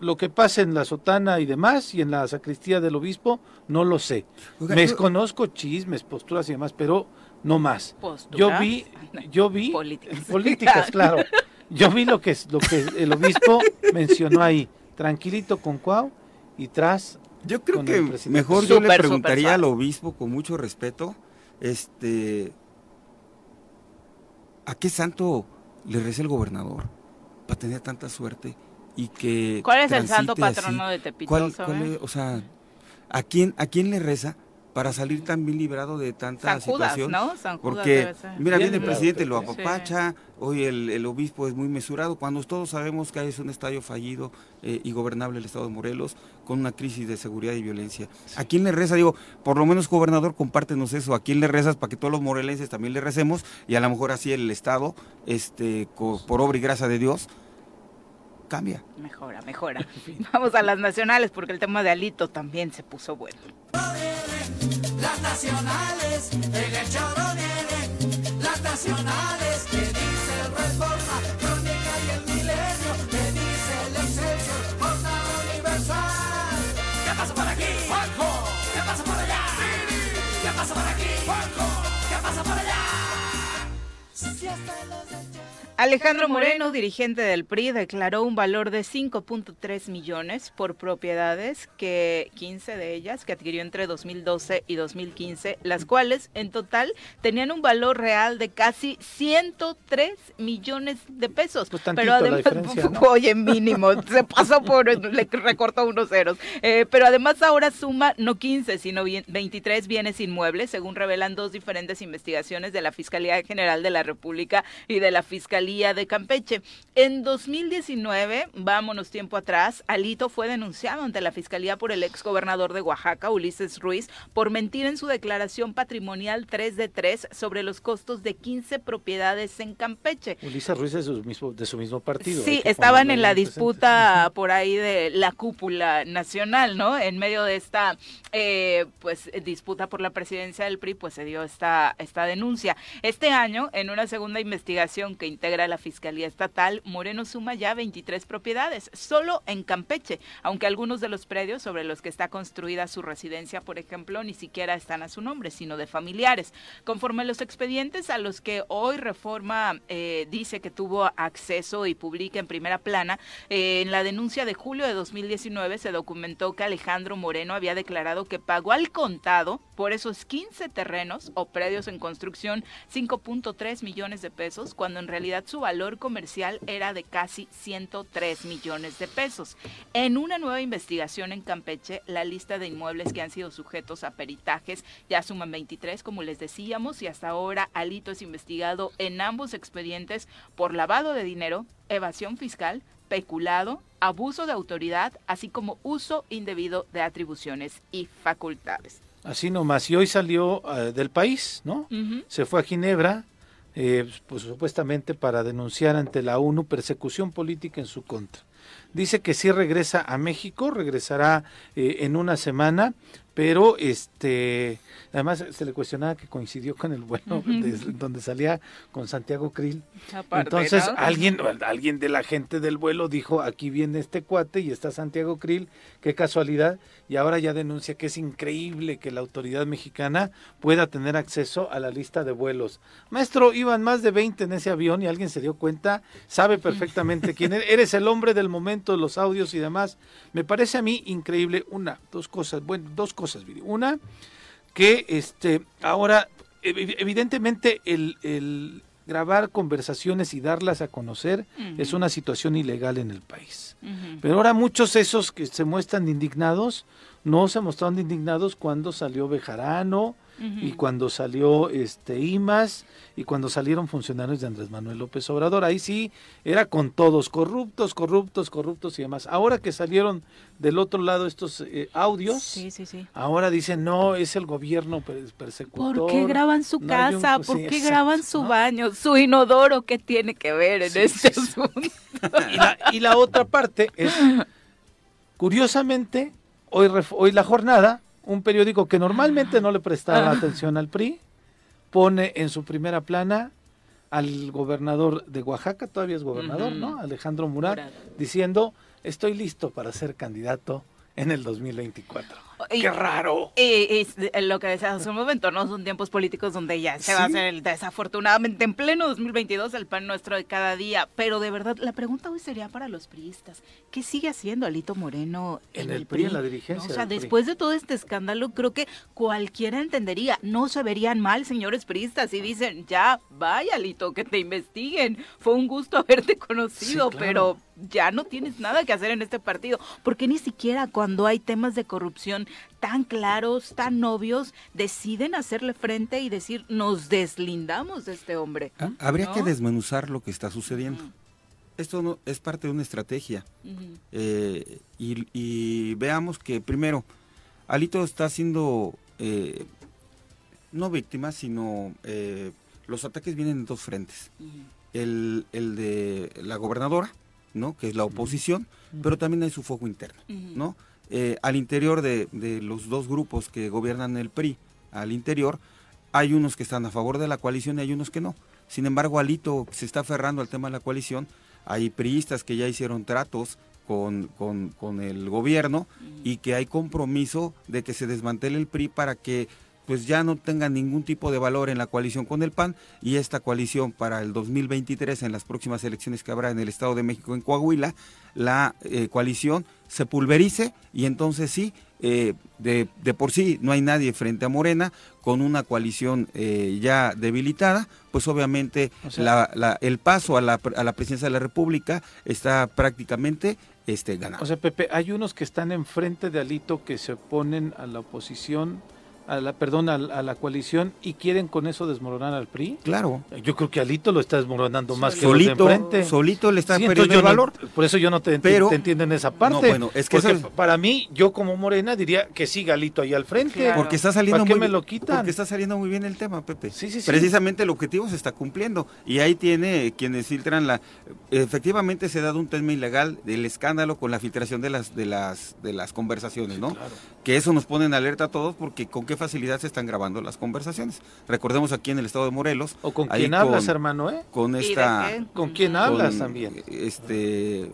lo que pasa en la sotana y demás, y en la sacristía del obispo, no lo sé. Oiga, Me yo- conozco chismes, posturas y demás, pero no más. Yo vi, yo vi <laughs> Políticas. políticas, <laughs> claro. Yo vi lo que es lo que el obispo mencionó ahí, tranquilito con Cuau y tras Yo creo que mejor yo le preguntaría al obispo con mucho respeto, este, ¿a qué santo le reza el gobernador para tener tanta suerte y que ¿Cuál es el santo patrono así? de Tepito, ¿Cuál- cuál es- o sea, ¿a quién a quién le reza para salir tan bien librado de tanta San Judas, situación? ¿no? San Judas Porque, mira, viene el presidente, lo Pepe. apapacha, hoy el, el obispo es muy mesurado, cuando todos sabemos que es un estadio fallido eh, y gobernable el estado de Morelos, con una crisis de seguridad y violencia. ¿A quién le reza? Digo, por lo menos, gobernador, compártenos eso. ¿A quién le rezas para que todos los morelenses también le recemos? Y a lo mejor así el estado, este, por obra y gracia de Dios, cambia. Mejora, mejora. <laughs> Vamos a las nacionales porque el tema de Alito también se puso bueno. Las nacionales, en el choro vienen las nacionales que dice el Reforma, Crónica y el Milenio, que dice el Excelsior, Jornada Universal. ¿Qué pasa por aquí? Juanjo. ¿Qué pasa por allá? ¿Qué pasa por aquí? Juanjo. ¿Qué pasa por allá? Si hasta los Alejandro Moreno, dirigente del PRI, declaró un valor de 5.3 millones por propiedades, que 15 de ellas que adquirió entre 2012 y 2015, las cuales en total tenían un valor real de casi 103 millones de pesos. Pues tantito pero además, ¿no? <laughs> oye, mínimo, se pasó por, le recortó unos ceros. Eh, pero además ahora suma no 15, sino bien- 23 bienes inmuebles, según revelan dos diferentes investigaciones de la Fiscalía General de la República y de la Fiscalía de Campeche. En 2019, vámonos tiempo atrás, Alito fue denunciado ante la Fiscalía por el ex gobernador de Oaxaca, Ulises Ruiz, por mentir en su declaración patrimonial 3 de 3 sobre los costos de 15 propiedades en Campeche. Ulises Ruiz de su mismo, de su mismo partido. Sí, estaban en la disputa por ahí de la cúpula nacional, ¿no? En medio de esta, eh, pues, disputa por la presidencia del PRI, pues se dio esta, esta denuncia. Este año, en una segunda investigación que integra la Fiscalía Estatal, Moreno suma ya 23 propiedades, solo en Campeche, aunque algunos de los predios sobre los que está construida su residencia, por ejemplo, ni siquiera están a su nombre, sino de familiares. Conforme los expedientes a los que hoy Reforma eh, dice que tuvo acceso y publica en primera plana, eh, en la denuncia de julio de 2019 se documentó que Alejandro Moreno había declarado que pagó al contado por esos 15 terrenos o predios en construcción 5.3 millones de pesos, cuando en realidad su valor comercial era de casi 103 millones de pesos. En una nueva investigación en Campeche, la lista de inmuebles que han sido sujetos a peritajes ya suman 23, como les decíamos, y hasta ahora Alito es investigado en ambos expedientes por lavado de dinero, evasión fiscal, peculado, abuso de autoridad, así como uso indebido de atribuciones y facultades. Así nomás. Y hoy salió eh, del país, ¿no? Se fue a Ginebra, eh, pues supuestamente para denunciar ante la ONU persecución política en su contra. Dice que sí regresa a México, regresará eh, en una semana, pero este además se le cuestionaba que coincidió con el de- donde salía con Santiago Krill. Aparte, Entonces ¿no? alguien alguien de la gente del vuelo dijo, aquí viene este cuate y está Santiago Krill, qué casualidad, y ahora ya denuncia que es increíble que la autoridad mexicana pueda tener acceso a la lista de vuelos. Maestro, iban más de 20 en ese avión y alguien se dio cuenta, sabe perfectamente quién eres, eres el hombre del momento, los audios y demás. Me parece a mí increíble una, dos cosas, bueno, dos cosas. Una, que este ahora ev- evidentemente el grabar conversaciones y darlas a conocer es una situación ilegal en el país. Pero ahora muchos esos que se muestran indignados no se mostraron indignados cuando salió Bejarano, y cuando salió este IMAS y cuando salieron funcionarios de Andrés Manuel López Obrador. Ahí sí era con todos, corruptos, corruptos, corruptos y demás. Ahora que salieron del otro lado estos eh, audios, Sí, sí, sí. ahora dicen, no, es el gobierno per- persecutor. ¿Por qué graban su no un- casa? pues, ¿Por qué exacto, graban su ¿no? baño? ¿Su inodoro qué tiene que ver en este asunto? Y la, y la otra parte es, curiosamente, hoy, hoy la jornada, un periódico que normalmente no le prestaba Ah. atención al PRI, pone en su primera plana al gobernador de Oaxaca, todavía es gobernador. ¿no? Alejandro Murat, Murat. diciendo, estoy listo para ser candidato en el 2024. Y- ¡Qué raro! Y, y lo que decías hace un momento, ¿no? Son tiempos políticos donde ya se va a hacer el desafortunadamente en pleno 2022 el pan nuestro de cada día. Pero de verdad, la pregunta hoy sería para los priistas. ¿Qué sigue haciendo Alito Moreno en, En el PRI, en la dirigencia O sea, PRI. después de todo este escándalo, creo que cualquiera entendería. No se verían mal, señores priistas, si dicen, ya, vaya Alito, que te investiguen. Fue un gusto <laughs> haberte conocido, Sí, claro. pero ya no tienes nada que hacer en este partido. Porque ni siquiera cuando hay temas de corrupción tan claros, tan obvios, deciden hacerle frente y decir, nos deslindamos de este hombre. Ah, Habría ¿no? que desmenuzar lo que está sucediendo. Esto no, es parte de una estrategia. Eh, y, y veamos que primero, Alito está siendo eh, no víctima, sino eh, los ataques vienen en dos frentes. El, el de la gobernadora, ¿no? que es la oposición, pero también hay su foco interno. ¿no? Eh, al interior de, los dos grupos que gobiernan el PRI, al interior, hay unos que están a favor de la coalición y hay unos que no. Sin embargo, Alito se está aferrando al tema de la coalición. Hay priistas que ya hicieron tratos con, con el gobierno y que hay compromiso de que se desmantele el PRI para que pues ya no tenga ningún tipo de valor en la coalición con el PAN y esta coalición para el 2023 en las próximas elecciones que habrá en el Estado de México en Coahuila, la eh, coalición se pulverice y entonces sí, eh, de, de por sí no hay nadie frente a Morena con una coalición eh, ya debilitada, pues obviamente O sea- la- la- el paso a la, a la presidencia de la República está prácticamente este, ganado. O sea, Pepe, hay unos que están enfrente de Alito que se oponen a la oposición, a la, perdón, a, la- a la coalición y quieren con eso desmoronar al PRI. claro. Yo creo que Alito lo está desmoronando más que los Solito, de enfrente. solito le está Sí, perdiendo el no- valor. por eso yo no te, Pero- te entiendo en esa parte. No, bueno, es que porque eso es- para mí, yo como Morena diría que siga Alito ahí al frente. Claro. Porque está saliendo ¿Para qué muy me lo quitan? Porque está saliendo muy bien el tema, Pepe. Sí, sí, sí. Precisamente el objetivo se está cumpliendo. Y ahí tiene quienes filtran la. Efectivamente se ha dado un tema ilegal del escándalo con la filtración de las de las de las conversaciones, ¿no? claro. Que eso nos pone en alerta a todos porque con qué facilidad se están grabando las conversaciones. Recordemos aquí en el estado de Morelos. O con quién hablas, hermano, ¿eh? Con ¿Y de esta. ¿Con quién hablas con, también? Este,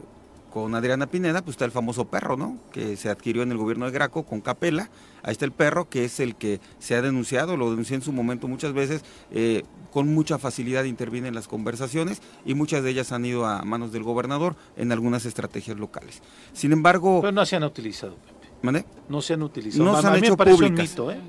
con Adriana Pineda, pues está el famoso perro, ¿no? Que se adquirió en el gobierno de Graco con Capela. Ahí está el perro, que es el que se ha denunciado, lo denuncié en su momento muchas veces, eh, con mucha facilidad interviene en las conversaciones y muchas de ellas han ido a manos del gobernador en algunas estrategias locales. Sin embargo, Pero no se han utilizado. ¿Mande? No se han utilizado. No A- se a han mí me hecho parece públicas. un mito, ¿eh?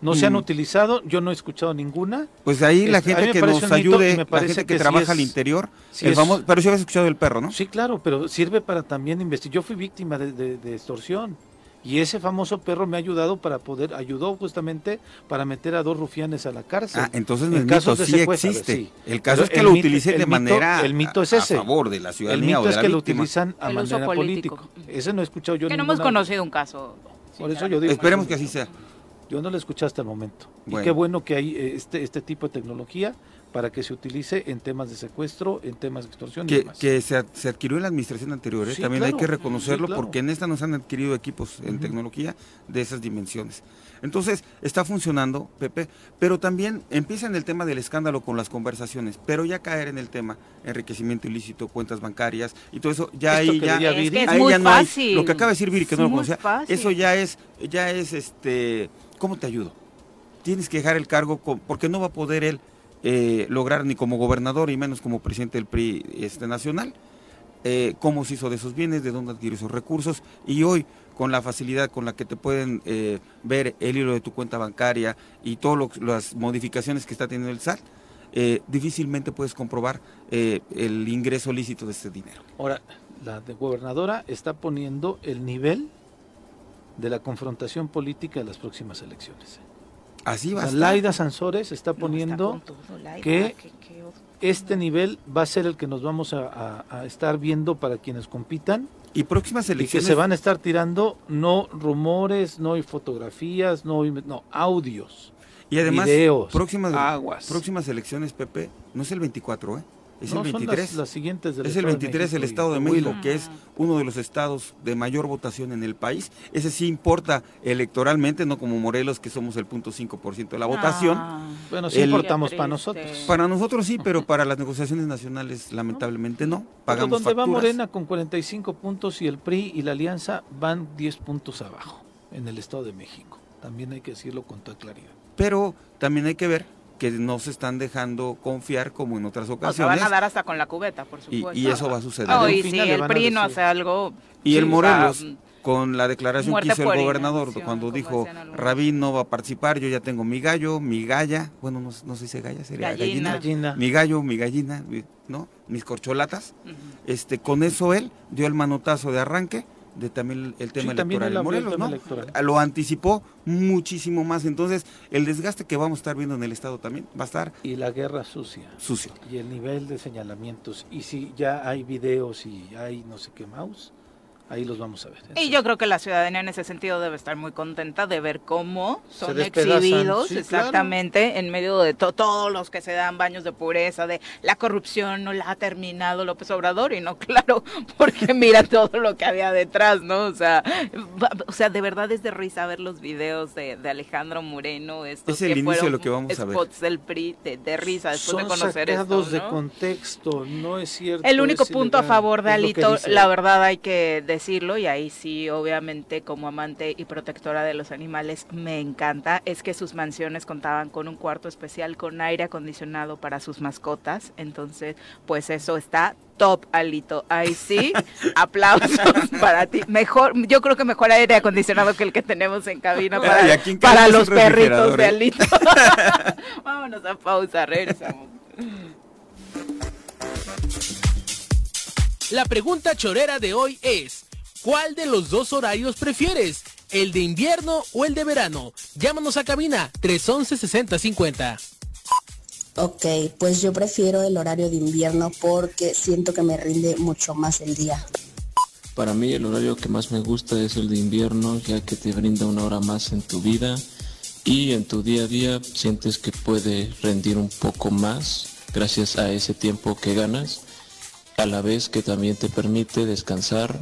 No se han Mm, utilizado, yo no he escuchado ninguna. Pues ahí la a gente que nos ayude, me la gente que, que sí trabaja es- al interior, sí el es- famoso- pero sí habías escuchado del perro, ¿no? Sí, claro, pero sirve para también investigar. Yo fui víctima de, de- de extorsión y ese famoso perro me ha ayudado para poder, ayudó justamente para meter a dos rufianes a la cárcel. Ah, entonces no En mito, casos de sí secuestro, existe. sí. El caso Pero es que el lo mito- utilicen el de mito- manera el mito es ese. a favor de la El ciudadanía mito o de es la que lo utilizan a El manera político. política. Ese no he escuchado yo Que no hemos conocido un caso. Por eso yo digo. Esperemos que así sea. Yo no lo escuché hasta el momento. Y qué bueno que hay eh, este, este tipo de tecnología para que se utilice en temas de secuestro, en temas de extorsión y Que, demás. que se, ad- se adquirió en la administración anterior, ¿eh? Sí, también hay que reconocerlo Sí, claro. porque en esta nos han adquirido equipos en tecnología de esas dimensiones. Entonces, está funcionando, Pepe, pero también empieza en el tema del escándalo con las conversaciones, pero ya caer en el tema enriquecimiento ilícito, cuentas bancarias y todo eso, ya Esto ahí ya, diría Es Viri. que es ahí muy ya no hay- lo que acaba de decir Viri, que Es no lo conocía, fácil. eso ya es, ya es este, ¿cómo te ayudo? Tienes que dejar el cargo con- porque no va a poder él eh, lograr ni como gobernador y menos como presidente del PRI este, nacional eh, cómo se hizo de esos bienes, de dónde adquirió esos recursos y hoy con la facilidad con la que te pueden eh, ver el hilo de tu cuenta bancaria y todas las modificaciones que está teniendo el SAT, eh, difícilmente puedes comprobar el ingreso lícito de este dinero. Ahora, la de gobernadora está poniendo el nivel de la confrontación política de las próximas elecciones. Así O va sea, estar. Laida Sansores está No, poniendo está con todo, Laida, que oso. este nivel va a ser el que nos vamos a, a- a estar viendo para quienes compitan Y próximas y que elecciones. se van a estar tirando no rumores, no hay fotografías, no, hay- no audios. y además, videos, próximas, aguas. próximas elecciones, Pepe, no es el 24, ¿eh? Es No, el son 23. las, las siguientes del es el Estado de 23 el México y Estado de Coahuila. México, que es uno de los estados de mayor votación en el país. Ese sí importa electoralmente, no como Morelos, que somos el 0.5% de la votación. Ah, Bueno, sí El- importamos para nosotros. Para nosotros sí, pero para las negociaciones nacionales lamentablemente no. Pero Pagamos donde va. Morena con 45 puntos y el PRI y la Alianza van 10 puntos abajo en el Estado de México. También hay que decirlo con toda claridad. Pero también hay que ver que no se están dejando confiar como en otras O sea, ocasiones. van a dar hasta con la cubeta, por y, supuesto. y eso va a suceder. Al y si el van a PRI no decir. hace algo... Y sí, el o Morelos, sea, con la declaración que hizo el gobernador cuando dijo. Rabín no va a participar, yo ya tengo mi gallo, mi galla, bueno, no, no se dice galla, sería Gallina. gallina. Gallina. Mi gallo, mi gallina, mi- ¿no? Mis corcholatas. Este, con eso él dio el manotazo de arranque de también el tema Sí, también electoral en abrió el Morelos, tema ¿no? electoral. Lo anticipó muchísimo más. Entonces, el desgaste que vamos a estar viendo en el Estado también va a estar Y la guerra sucia. sucio. Y el nivel de señalamientos. Y si ya hay videos y hay no sé qué mouse, ahí los vamos a ver. Y yo creo que la ciudadanía en ese sentido debe estar muy contenta de ver cómo son exhibidos sí, exactamente en medio de to- todos los que se dan baños de pureza, de la corrupción no la ha terminado López Obrador y no, <laughs> claro, porque mira todo lo que había detrás, ¿no? O sea, o sea, de verdad es de risa ver los videos de, de Alejandro Moreno, estos Es el que inicio de fueron lo que vamos a ver. spots del PRI, de, de risa después Son de conocer esto, sacados de ¿no? contexto, no es cierto. El único punto a favor de Alito, la verdad hay que decirlo, y ahí sí, obviamente, como amante y protectora de los animales, me encanta, es que sus mansiones contaban con un cuarto especial con aire acondicionado para sus mascotas. Entonces, pues eso está top, Alito. Ahí sí, <laughs> aplausos para ti. Mejor, yo creo que mejor aire acondicionado que el que tenemos en cabina Ay, para, en los perritos de ¿eh? Alito. <laughs> Vámonos a pausa, regresamos. La pregunta chorera de hoy es, ¿cuál de los dos horarios prefieres? ¿El de invierno o el de verano? Llámanos a cabina 311-6050. Ok, pues yo prefiero el horario de invierno porque siento que me rinde mucho más el día. Para mí el horario que más me gusta es el de invierno, ya que te brinda una hora más en tu vida y en tu día a día sientes que puede rendir un poco más gracias a ese tiempo que ganas, a la vez que también te permite descansar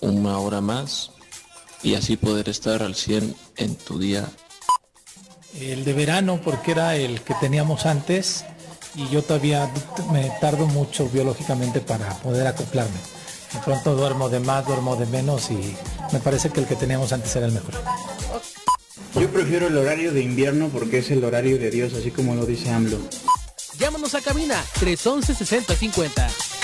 una hora más y así poder estar al 100 en tu día El de verano porque era el que teníamos antes y yo todavía me tardo mucho biológicamente para poder acoplarme. De pronto duermo de más, duermo de menos y me parece que el que teníamos antes era el mejor. Yo prefiero el horario de invierno porque es el horario de Dios, así como lo dice AMLO. Llámanos a cabina 311-6050.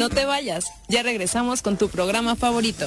No te vayas, ya regresamos con tu programa favorito.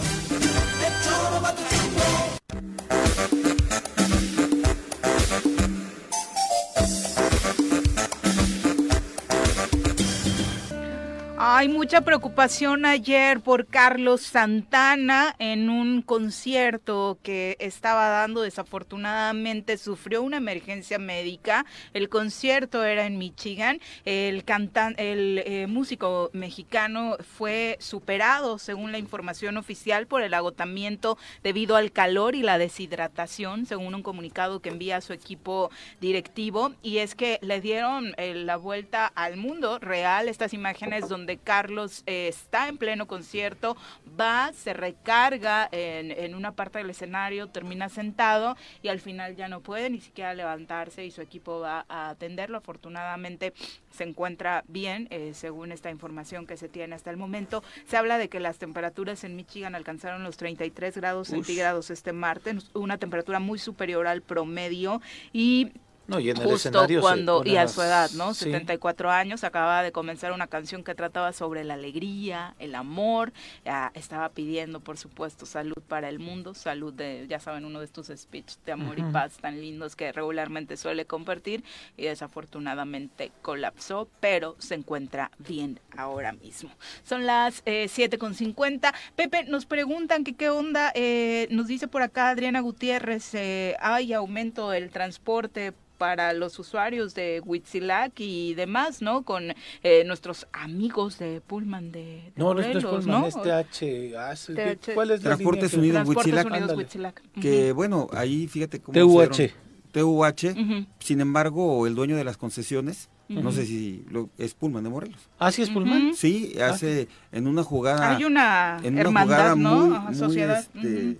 Hay mucha preocupación ayer por Carlos Santana en un concierto que estaba dando. Desafortunadamente sufrió una emergencia médica. El concierto era en Michigan. El cantan el eh, músico mexicano fue superado, según la información oficial, por el agotamiento debido al calor y la deshidratación, según un comunicado que envía a su equipo directivo. Y es que le dieron eh, la vuelta al mundo real estas imágenes donde Carlos eh, está en pleno concierto, va, se recarga en, en una parte del escenario, termina sentado y al final ya no puede ni siquiera levantarse y su equipo va a atenderlo. Afortunadamente se encuentra bien, eh, según esta información que se tiene hasta el momento. Se habla de que las temperaturas en Michigan alcanzaron los 33 grados centígrados este martes, una temperatura muy superior al promedio y No, y en el justo escenario cuando y a su edad, ¿no? sí. 74 años, acababa de comenzar una canción que trataba sobre la alegría, el amor, ah, estaba pidiendo, por supuesto, salud para el mundo, salud de, ya saben, uno de estos speech de amor y paz tan lindos que regularmente suele compartir y desafortunadamente colapsó, pero se encuentra bien ahora mismo. Son las eh, 7.50. Pepe, nos preguntan que qué onda, eh, nos dice por acá Adriana Gutiérrez, eh, hay aumento del transporte para los usuarios de Huitzilac y demás, ¿no? Con eh, nuestros amigos de Pullman de, de No, es- no es Morelos, Pullman, ¿no? es TH. ah, es- TH. ¿Cuál es la Transportes línea Unidos Huitzilac. Unidos Ándale. Huitzilac. Que bueno, ahí fíjate cómo TUH. hicieron- TUH, Ujú. sin embargo, el dueño de las concesiones, no sé si lo- es Pullman de Morelos. Ah, sí es Pullman. Sí, hace en una jugada Hay una en una hermandad, jugada ¿no? muy, muy, sociedad. este.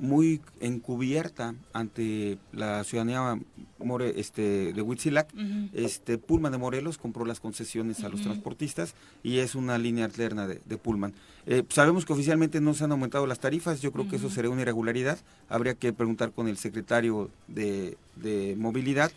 Muy encubierta ante la ciudadanía more- este, de Huitzilac, Ujú. este Pullman de Morelos compró las concesiones a los transportistas y es una línea alterna de, de Pullman. Eh, sabemos que oficialmente no se han aumentado las tarifas, yo creo que eso sería una irregularidad, habría que preguntar con el secretario de, de movilidad,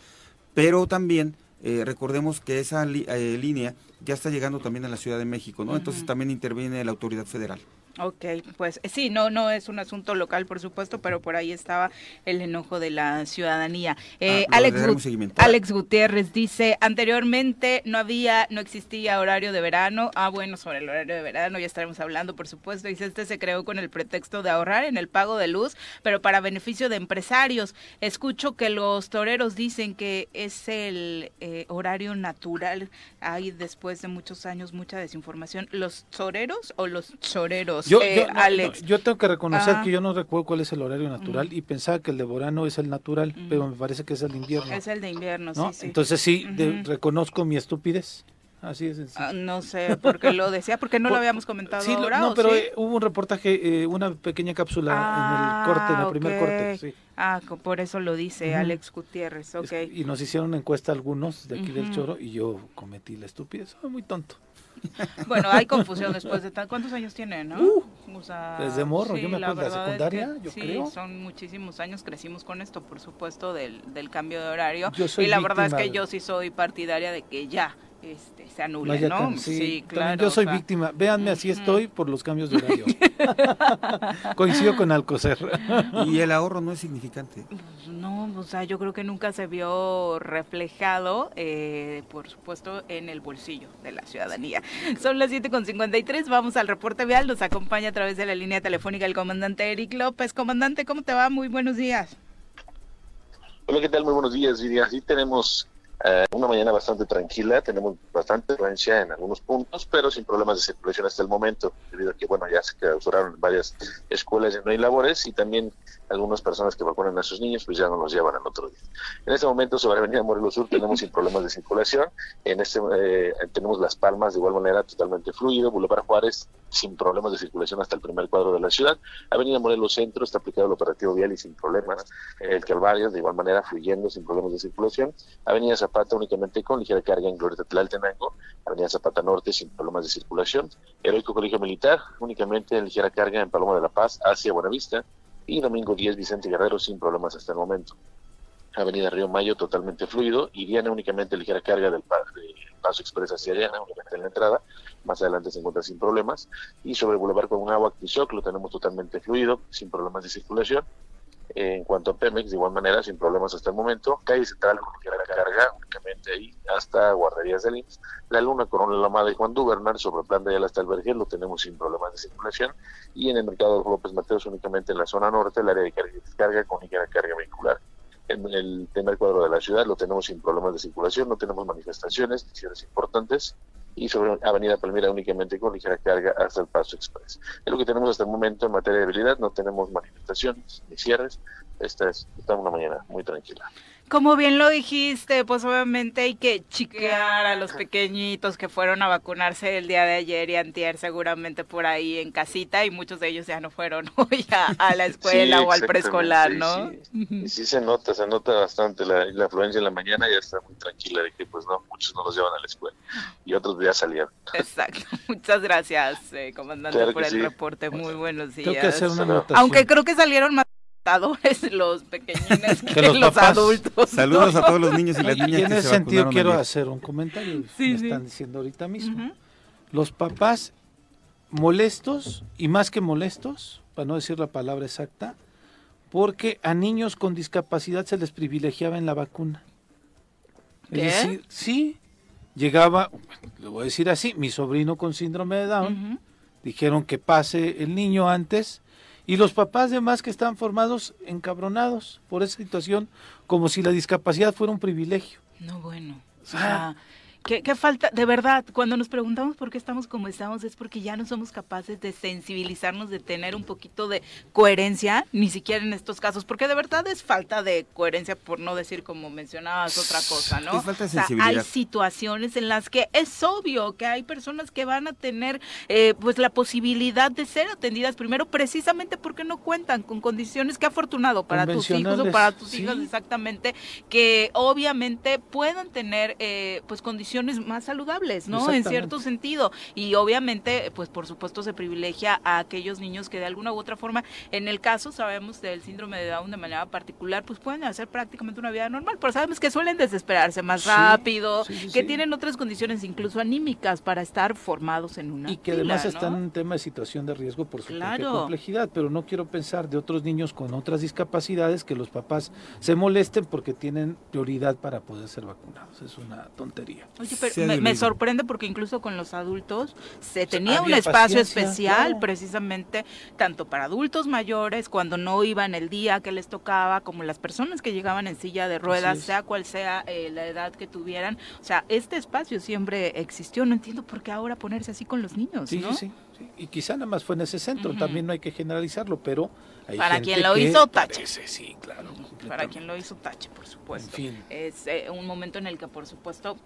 pero también eh, recordemos que esa li- eh, línea ya está llegando también a la Ciudad de México, ¿no? Entonces también interviene la autoridad federal. Ok, pues eh, sí, no, no es un asunto local, por supuesto, pero por ahí estaba el enojo de la ciudadanía. Eh, Ah, le Alex, Gut-. Alex Gutiérrez dice, anteriormente no había, no existía horario de verano. Ah, bueno, sobre el horario de verano ya estaremos hablando, por supuesto. Dice, este se creó con el pretexto de ahorrar en el pago de luz, pero para beneficio de empresarios. Escucho que los toreros dicen que es el eh, horario natural. Hay después de muchos años mucha desinformación. ¿Los toreros o los choreros? Yo, Eh, yo, no, Alex. no, yo tengo que reconocer Ajá. que yo no recuerdo cuál es el horario natural y pensaba que el de verano es el natural, pero me parece que es el de invierno. Es el de invierno, ¿no? sí, sí. Entonces sí, de- reconozco mi estupidez. Así es. sencillo. Ah, no sé por qué lo decía, porque no lo <laughs> habíamos comentado Sí, ahora. no, ¿o pero sí? eh, hubo un reportaje, eh, una pequeña cápsula en el corte, en el primer Ah, corte. sí. Ah, por eso lo dice Ujú. Alex Gutiérrez, ok. Y nos hicieron una encuesta algunos de aquí del Ujú. Choro y yo cometí la estupidez. Soy muy tonto. <laughs> Bueno, hay <laughs> confusión después de tan... ¿Cuántos años tiene, no? O sea, Uh, desde morro, yo me acuerdo de la verdad es secundaria, que yo sí, creo. son muchísimos años, crecimos con esto, por supuesto, del, del cambio de horario. Yo soy y la verdad es víctima que de- yo sí soy partidaria de que ya este, se anule, Vaya ¿no? sí, claro. yo soy o sea, víctima. Véanme, así estoy por los cambios de horario. <laughs> Coincido con Alcocer. <laughs> Y el ahorro no es significante. No, o sea, yo creo que nunca se vio reflejado, eh, por supuesto, en el bolsillo de la ciudadanía. Son las 7.53, vamos al reporte vial, nos acompaña a través de la línea telefónica el comandante Eric López. Comandante, ¿cómo te va? Muy buenos días. Hola, ¿qué tal? Muy buenos días, Lidia. Sí tenemos eh, una mañana bastante tranquila, tenemos bastante influencia en algunos puntos, pero sin problemas de circulación hasta el momento, debido a que, bueno, ya se clausuraron varias escuelas y no hay labores y también algunas personas que vacunan a sus niños, pues ya no los llevan al otro día. En este momento, sobre Avenida Morelos Sur, tenemos sin problemas de circulación. En este eh, tenemos Las Palmas de igual manera totalmente fluido, Boulevard Juárez sin problemas de circulación hasta el primer cuadro de la ciudad. Avenida Morelos Centro está aplicado el operativo vial y sin problemas. El Calvario de igual manera fluyendo sin problemas de circulación. Avenida Zapata únicamente con ligera carga en Glorieta Tlaltenango. Avenida Zapata Norte sin problemas de circulación. Heroico Colegio Militar únicamente en ligera carga en Paloma de la Paz hacia Buenavista. Y Domingo 10 Vicente Guerrero sin problemas hasta el momento. Avenida Río Mayo totalmente fluido y Diana únicamente ligera carga del, pa- del Paso Express hacia Diana, únicamente en la entrada, más adelante se encuentra sin problemas, y sobre Boulevard con agua Tizoc lo tenemos totalmente fluido, sin problemas de circulación. Eh, en cuanto a Pemex, de igual manera, sin problemas hasta el momento. Calle Central ligera carga, únicamente ahí, hasta Guarderías del IMSS. La Luna, Coronel Lamada y Juan Dubernal, sobre Plan de Ayala hasta el lo tenemos sin problemas de circulación. Y en el Mercado López Mateos, únicamente en la zona norte, el área de carga y descarga con ligera carga vehicular en el primer cuadro de la ciudad lo tenemos sin problemas de circulación, no tenemos manifestaciones, ni cierres importantes, y sobre Avenida Palmira únicamente con ligera carga hasta el Paso Express. Es lo que tenemos hasta el momento en materia de habilidad, no tenemos manifestaciones ni cierres, esta es está una mañana muy tranquila. Como bien lo dijiste, pues obviamente hay que chiquear a los pequeñitos que fueron a vacunarse el día de ayer y antier seguramente por ahí en casita y muchos de ellos ya no fueron <laughs> hoy a, a la escuela Sí, o al preescolar, sí, ¿no? sí. Y sí se nota, se nota bastante la, la afluencia en la mañana, ya está muy tranquila de que pues no, muchos no los llevan a la escuela y otros ya salieron. Exacto. <laughs> Muchas gracias, eh, comandante, Claro por el sí. reporte. Muy buenos días. Tengo que hacer una. Aunque creo que salieron más adaptadores <laughs> los pequeñines que, Que los los, adultos. Saludos a todos los niños y las niñas Y en que ese se sentido quiero ayer. hacer un comentario. Sí, me sí. están diciendo ahorita mismo. Los papás molestos y más que molestos, para no decir la palabra exacta, porque a niños con discapacidad se les privilegiaba en la vacuna. ¿Qué? Es decir, sí, llegaba, le voy a decir así, mi sobrino con síndrome de Down, dijeron que pase el niño antes y los papás demás que estaban formados encabronados por esa situación como si la discapacidad fuera un privilegio. No, bueno. O Ah. ¿Qué, qué falta? De verdad, cuando nos preguntamos por qué estamos como estamos, es porque ya no somos capaces de sensibilizarnos, de tener un poquito de coherencia, ni siquiera en estos casos, porque de verdad es falta de coherencia, por no decir como mencionabas otra cosa, ¿no? Es falta de O sea, hay sensibilidad. situaciones en las que es obvio que hay personas que van a tener eh, pues la posibilidad de ser atendidas primero precisamente porque no cuentan con condiciones que afortunado para tus hijos o para tus sí. hijas exactamente que obviamente puedan tener eh, pues condiciones más saludables no en cierto sentido y obviamente pues por supuesto se privilegia a aquellos niños que de alguna u otra forma en el caso sabemos del síndrome de Down de manera particular pues pueden hacer prácticamente una vida normal pero sabemos que suelen desesperarse más Sí, rápido sí, sí, que tienen otras condiciones incluso anímicas para estar formados en una Y que además fila, están ¿no? en un tema de situación de riesgo por su propia Claro. complejidad, pero no quiero pensar de otros niños con otras discapacidades que los papás se molesten porque tienen prioridad para poder ser vacunados. Es una tontería. Oye, pero Sea me, sorprende porque incluso con los adultos se tenía un espacio especial claro. precisamente tanto para adultos mayores cuando no iban el día que les tocaba como las personas que llegaban en silla de ruedas, sea cual sea eh, la edad que tuvieran. O sea, este espacio siempre existió. No entiendo por qué ahora ponerse así con los niños, Sí, ¿no? sí, sí. Y quizá nada más fue en ese centro, también no hay que generalizarlo, pero hay Para gente quien lo que hizo, tache. parece, sí, claro. Para quien lo hizo, tache, por supuesto. En fin. Es eh, un momento en el que, por supuesto,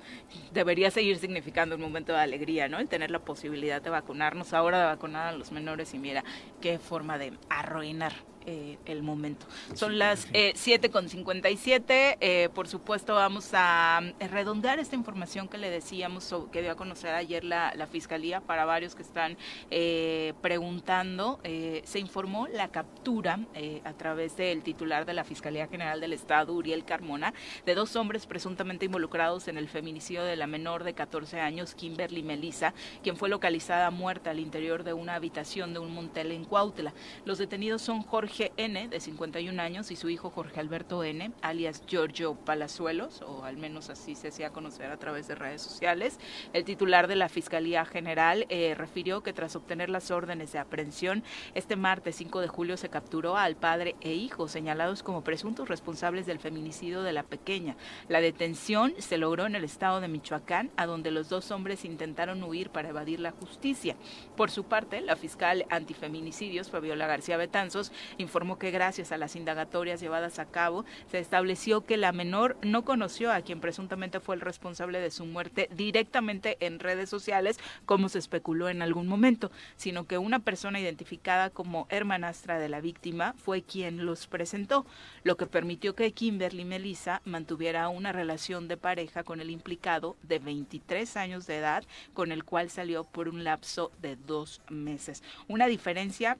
debería seguir significando un momento de alegría, ¿no? El tener la posibilidad de vacunarnos ahora, de vacunar a los menores y mira, qué forma de arruinar. Eh, el momento. Son las eh, 7 con 57. Eh, por supuesto, vamos a eh, redondear esta información que le decíamos que dio a conocer ayer la, la Fiscalía para varios que están eh, preguntando. Se informó la captura a través del titular de la Fiscalía General del Estado, Uriel Carmona, de dos hombres presuntamente involucrados en el feminicidio de la menor de 14 años, Kimberly Melissa, quien fue localizada muerta al interior de una habitación de un motel en Cuautla. Los detenidos son Jorge N., de 51 años, y su hijo Jorge Alberto N., alias Giorgio Palazuelos, o al menos así se hacía conocer a través de redes sociales. El titular de la Fiscalía General eh, refirió que tras obtener las órdenes de aprehensión, este martes 5 de julio se capturó al padre e hijo señalados como presuntos responsables del feminicidio de la pequeña. La detención se logró en el estado de Michoacán, a donde los dos hombres intentaron huir para evadir la justicia. Por su parte, la fiscal antifeminicidios, Fabiola García Betanzos, informó que gracias a las indagatorias llevadas a cabo, se estableció que la menor no conoció a quien presuntamente fue el responsable de su muerte directamente en redes sociales, como se especuló en algún momento, sino que una persona identificada como hermanastra de la víctima fue quien los presentó, lo que permitió que Kimberly Melissa mantuviera una relación de pareja con el implicado de 23 años de edad, con el cual salió por un lapso de dos meses. Una diferencia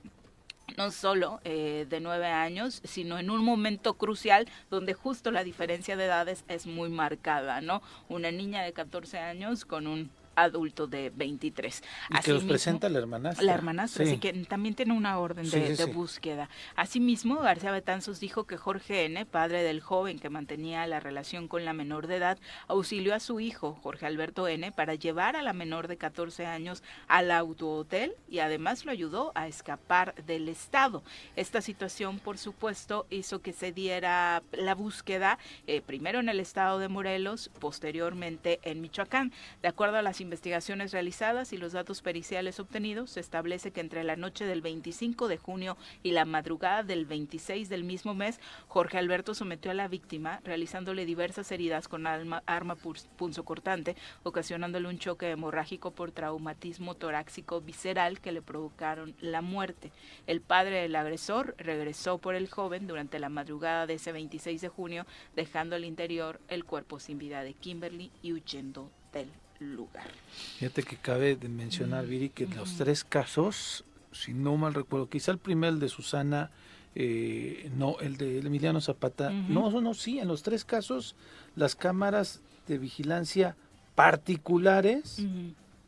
no solo eh, de nueve años, sino en un momento crucial donde justo la diferencia de edades es muy marcada, ¿no? Una niña de 14 años con un adulto de 23. Y que los presenta la hermanastra. La hermanastra, Sí. así que también tiene una orden de, sí, de sí. búsqueda. Asimismo, García Betanzos dijo que Jorge N., padre del joven que mantenía la relación con la menor de edad, auxilió a su hijo, Jorge Alberto N., para llevar a la menor de 14 años al autohotel y además lo ayudó a escapar del Estado. Esta situación, por supuesto, hizo que se diera la búsqueda eh, primero en el Estado de Morelos, posteriormente en Michoacán. De acuerdo a las investigaciones realizadas y los datos periciales obtenidos, se establece que entre la noche del 25 de junio y la madrugada del 26 del mismo mes, Jorge Alberto sometió a la víctima, realizándole diversas heridas con alma- arma punzocortante, ocasionándole un choque hemorrágico por traumatismo torácico visceral que le provocaron la muerte. El padre del agresor regresó por el joven durante la madrugada de ese 26 de junio, dejando al interior el cuerpo sin vida de Kimberly y huyendo del lugar. Fíjate que cabe de mencionar, Viri, que los tres casos, si no mal recuerdo, quizá el primer, el de Susana, eh, no, el de Emiliano Zapata, Ujú. no, no, sí, en los tres casos, las cámaras de vigilancia particulares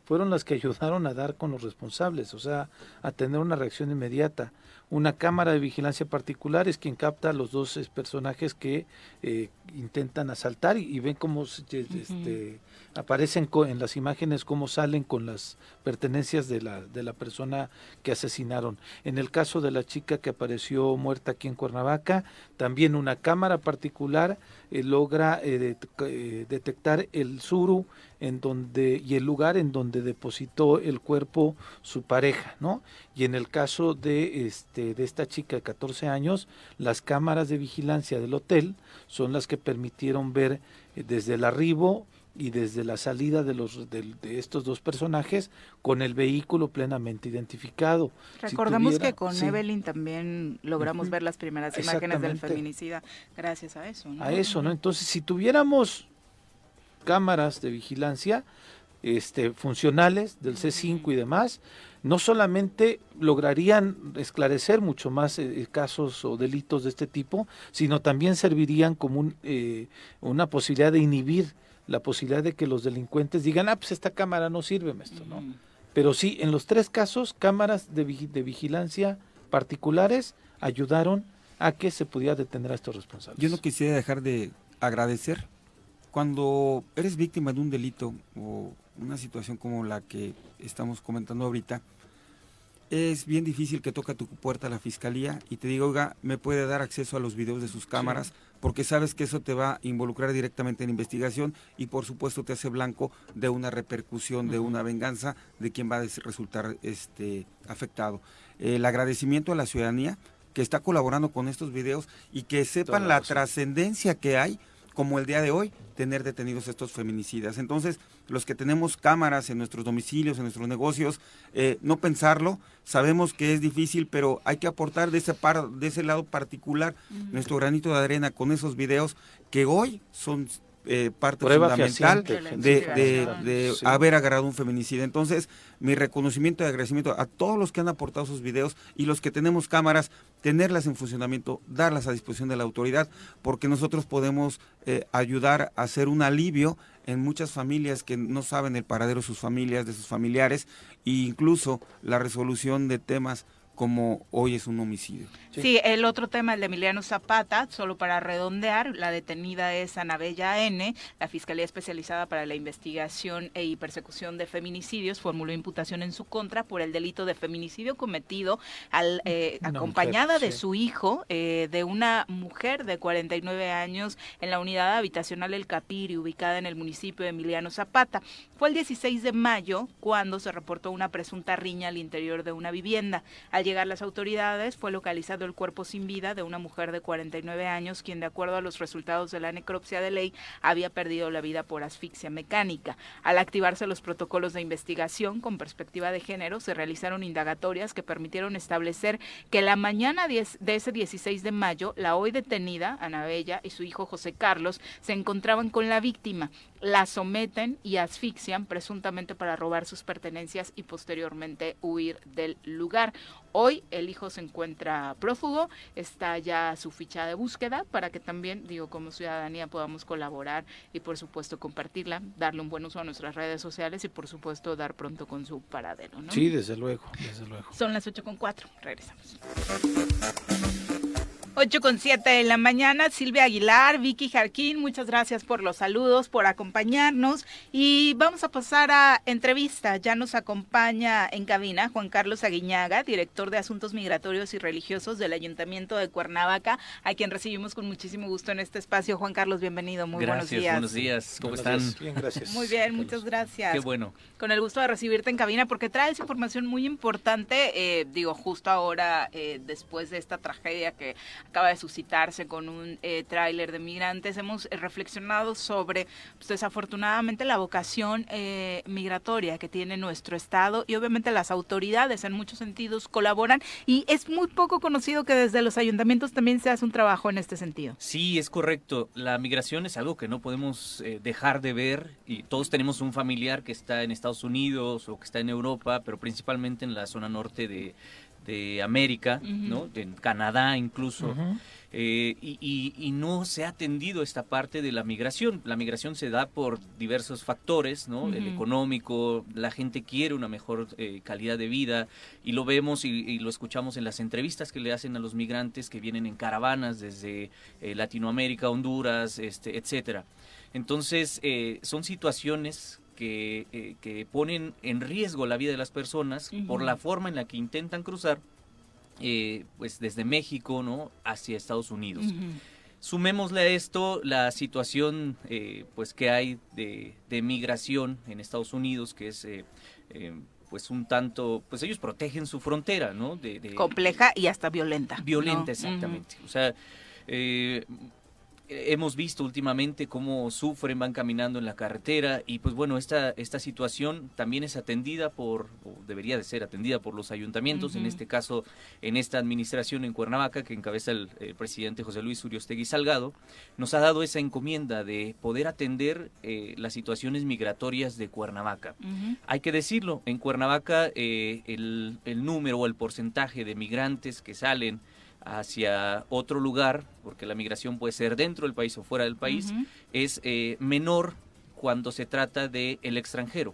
fueron las que ayudaron a dar con los responsables, o sea, a tener una reacción inmediata. una cámara de vigilancia particular es quien capta a los dos eh, personajes que eh, intentan asaltar y, y ven cómo se- este, aparecen en las imágenes cómo salen con las pertenencias de la, de la persona que asesinaron. En el caso de la chica que apareció muerta aquí en Cuernavaca, también una cámara particular eh, logra eh, eh, detectar el suru en donde y el lugar en donde depositó el cuerpo su pareja, ¿no? Y en el caso de este de esta chica de 14 años, las cámaras de vigilancia del hotel son las que permitieron ver desde el arribo y desde la salida de los de, de estos dos personajes con el vehículo plenamente identificado. Si Recordamos tuviera- que con sí. Evelyn también logramos ver las primeras imágenes del feminicida gracias a eso. ¿no? a eso, ¿no? Entonces, si tuviéramos cámaras de vigilancia este, funcionales del C5 y demás, no solamente lograrían esclarecer mucho más eh, casos o delitos de este tipo, sino también servirían como un, eh, una posibilidad de inhibir la posibilidad de que los delincuentes digan, ah, pues esta cámara no sirve, maestro, ¿no? Pero sí, en los tres casos, cámaras de, vigi- de vigilancia particulares ayudaron a que se pudiera detener a estos responsables. Yo no quisiera dejar de agradecer cuando eres víctima de un delito o una situación como la que estamos comentando ahorita. Es bien difícil que toca tu puerta la fiscalía y te diga, oiga, me puede dar acceso a los videos de sus cámaras, porque sabes que eso te va a involucrar directamente en investigación y por supuesto te hace blanco de una repercusión, de una venganza de quien va a resultar este afectado. El agradecimiento a la ciudadanía que está colaborando con estos videos y que sepan la trascendencia que hay como el día de hoy, tener detenidos estos feminicidas. Entonces, los que tenemos cámaras en nuestros domicilios, en nuestros negocios, eh, no pensarlo, sabemos que es difícil, pero hay que aportar de ese, par, de ese lado particular nuestro granito de arena con esos videos que hoy son eh, parte Prueba fundamental de, gente. de- de Sí. haber agarrado un feminicida. Entonces, mi reconocimiento y agradecimiento a todos los que han aportado sus videos y los que tenemos cámaras, tenerlas en funcionamiento, darlas a disposición de la autoridad, porque nosotros podemos eh, ayudar a hacer un alivio en muchas familias que no saben el paradero de sus familias, de sus familiares, e incluso la resolución de temas como hoy es un homicidio. Sí. el otro tema, el de Emiliano Zapata, solo para redondear, la detenida es Anabella N., la Fiscalía Especializada para la Investigación e y Persecución de Feminicidios formuló imputación en su contra por el delito de feminicidio cometido al, eh, acompañada mujer, de sí. su hijo, eh, de una mujer de 49 años en la unidad habitacional El Capiri, ubicada en el municipio de Emiliano Zapata. Fue el 16 de mayo cuando se reportó una presunta riña al interior de una vivienda. Al llegar las autoridades, fue localizado el cuerpo sin vida de una mujer de 49 años, quien de acuerdo a los resultados de la necropsia de ley había perdido la vida por asfixia mecánica. Al activarse los protocolos de investigación con perspectiva de género, se realizaron indagatorias que permitieron establecer que la mañana 10 de ese 16 de mayo, la hoy detenida, Anabella, y su hijo José Carlos se encontraban con la víctima. La someten y asfixian presuntamente para robar sus pertenencias y posteriormente huir del lugar. Hoy el hijo se encuentra prófugo, está ya su ficha de búsqueda para que también, digo, como ciudadanía podamos colaborar y por supuesto compartirla, darle un buen uso a nuestras redes sociales y por supuesto dar pronto con su paradero. ¿no? Sí, desde luego, desde luego. Son las 8 con 4. Regresamos. 8 con 7 de la mañana, Silvia Aguilar, Vicky Jarquín, muchas gracias por los saludos, por acompañarnos y vamos a pasar a entrevista. Ya nos acompaña en cabina Juan Carlos Aguiñaga, director de Asuntos Migratorios y Religiosos del Ayuntamiento de Cuernavaca, a quien recibimos con muchísimo gusto en este espacio. Juan Carlos, bienvenido, muy Gracias, buenos días. buenos días. ¿Cómo Buenos están? días. Bien, gracias. Muy bien, muchas gracias. Qué bueno. Con el gusto de recibirte en cabina porque traes información muy importante, eh, digo, justo ahora, eh, después de esta tragedia que acaba de suscitarse con un eh, tráiler de migrantes, hemos eh, reflexionado sobre, pues, desafortunadamente, la vocación eh, migratoria que tiene nuestro Estado y obviamente las autoridades en muchos sentidos colaboran y es muy poco conocido que desde los ayuntamientos también se hace un trabajo en este sentido. Sí, es correcto. La migración es algo que no podemos eh, dejar de ver y todos tenemos un familiar que está en Estados Unidos o que está en Europa, pero principalmente en la zona norte de, de América. ¿no? En Canadá incluso. Eh, y, y- y no se ha atendido esta parte de la migración. La migración se da por diversos factores, ¿no? El económico, la gente quiere una mejor eh, calidad de vida y lo vemos y, y lo escuchamos en las entrevistas que le hacen a los migrantes que vienen en caravanas desde eh, Latinoamérica, Honduras, este, etcétera. Entonces, eh, son situaciones que, eh, que ponen en riesgo la vida de las personas por la forma en la que intentan cruzar eh, pues desde México no hacia Estados Unidos. Sumémosle a esto la situación eh, pues que hay de, de migración en Estados Unidos que es pues un tanto pues ellos protegen su frontera no de, de- Compleja y hasta violenta. violenta ¿no? exactamente o sea eh, hemos visto últimamente cómo sufren, van caminando en la carretera y pues bueno, esta, esta situación también es atendida por, o debería de ser atendida por los ayuntamientos, en este caso en esta administración en Cuernavaca que encabeza el, el presidente José Luis Uriostegui Salgado, nos ha dado esa encomienda de poder atender eh, las situaciones migratorias de Cuernavaca. Hay que decirlo, en Cuernavaca eh, el, el número o el porcentaje de migrantes que salen hacia otro lugar, porque la migración puede ser dentro del país o fuera del país, es eh, menor cuando se trata del el extranjero.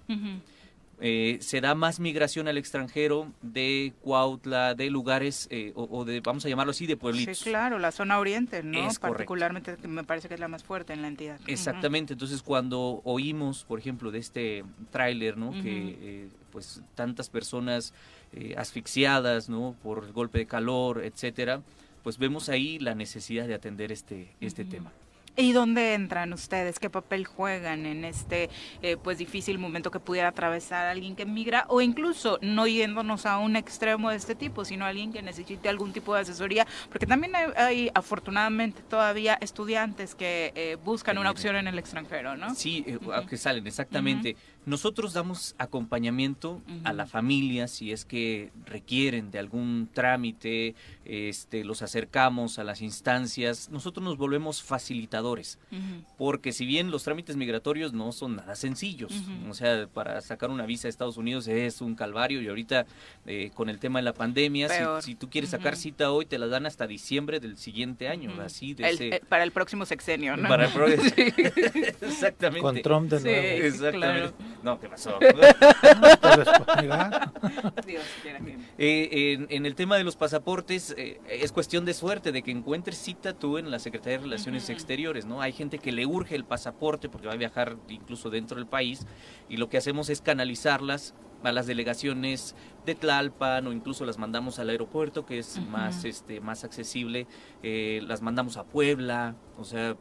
Eh, se da más migración al extranjero de Cuautla, de lugares, eh, o, o de, vamos a llamarlo así, de pueblitos. Sí, claro, la zona oriente, ¿no? Es. Particularmente me parece que es la más fuerte en la entidad. Exactamente, entonces cuando oímos, por ejemplo, de este tráiler, ¿no? Que pues tantas personas eh, asfixiadas, ¿no? Por el golpe de calor, etcétera, pues vemos ahí la necesidad de atender este este tema. ¿Y dónde entran ustedes? ¿Qué papel juegan en este eh, pues difícil momento que pudiera atravesar alguien que migra o incluso no yéndonos a un extremo de este tipo, sino alguien que necesite algún tipo de asesoría? Porque también hay, hay, afortunadamente todavía estudiantes que eh, buscan una opción en el extranjero, ¿no? Sí, eh, a que salen, exactamente. Nosotros damos acompañamiento a la familia si es que requieren de algún trámite, este, los acercamos a las instancias, nosotros nos volvemos facilitadores, porque si bien los trámites migratorios no son nada sencillos, o sea, para sacar una visa a Estados Unidos es un calvario y ahorita eh, con el tema de la pandemia, si- si, tú quieres sacar cita hoy, te la dan hasta diciembre del siguiente año, así de El- ese... eh, para el próximo sexenio, ¿no? Para el <laughs> Sí. <laughs> Exactamente. Con Trump de nuevo. sí, Exactamente. claro. No, ¿qué pasó? <laughs> Dios quiera que- Eh, en, en el tema de los pasaportes, eh, es cuestión de suerte de que encuentres cita tú en la Secretaría de Relaciones Exteriores, ¿no? Hay gente que le urge el pasaporte porque va a viajar incluso dentro del país y lo que hacemos es canalizarlas a las delegaciones de Tlalpan o incluso las mandamos al aeropuerto que es más este más accesible, eh, las mandamos a Puebla, o sea,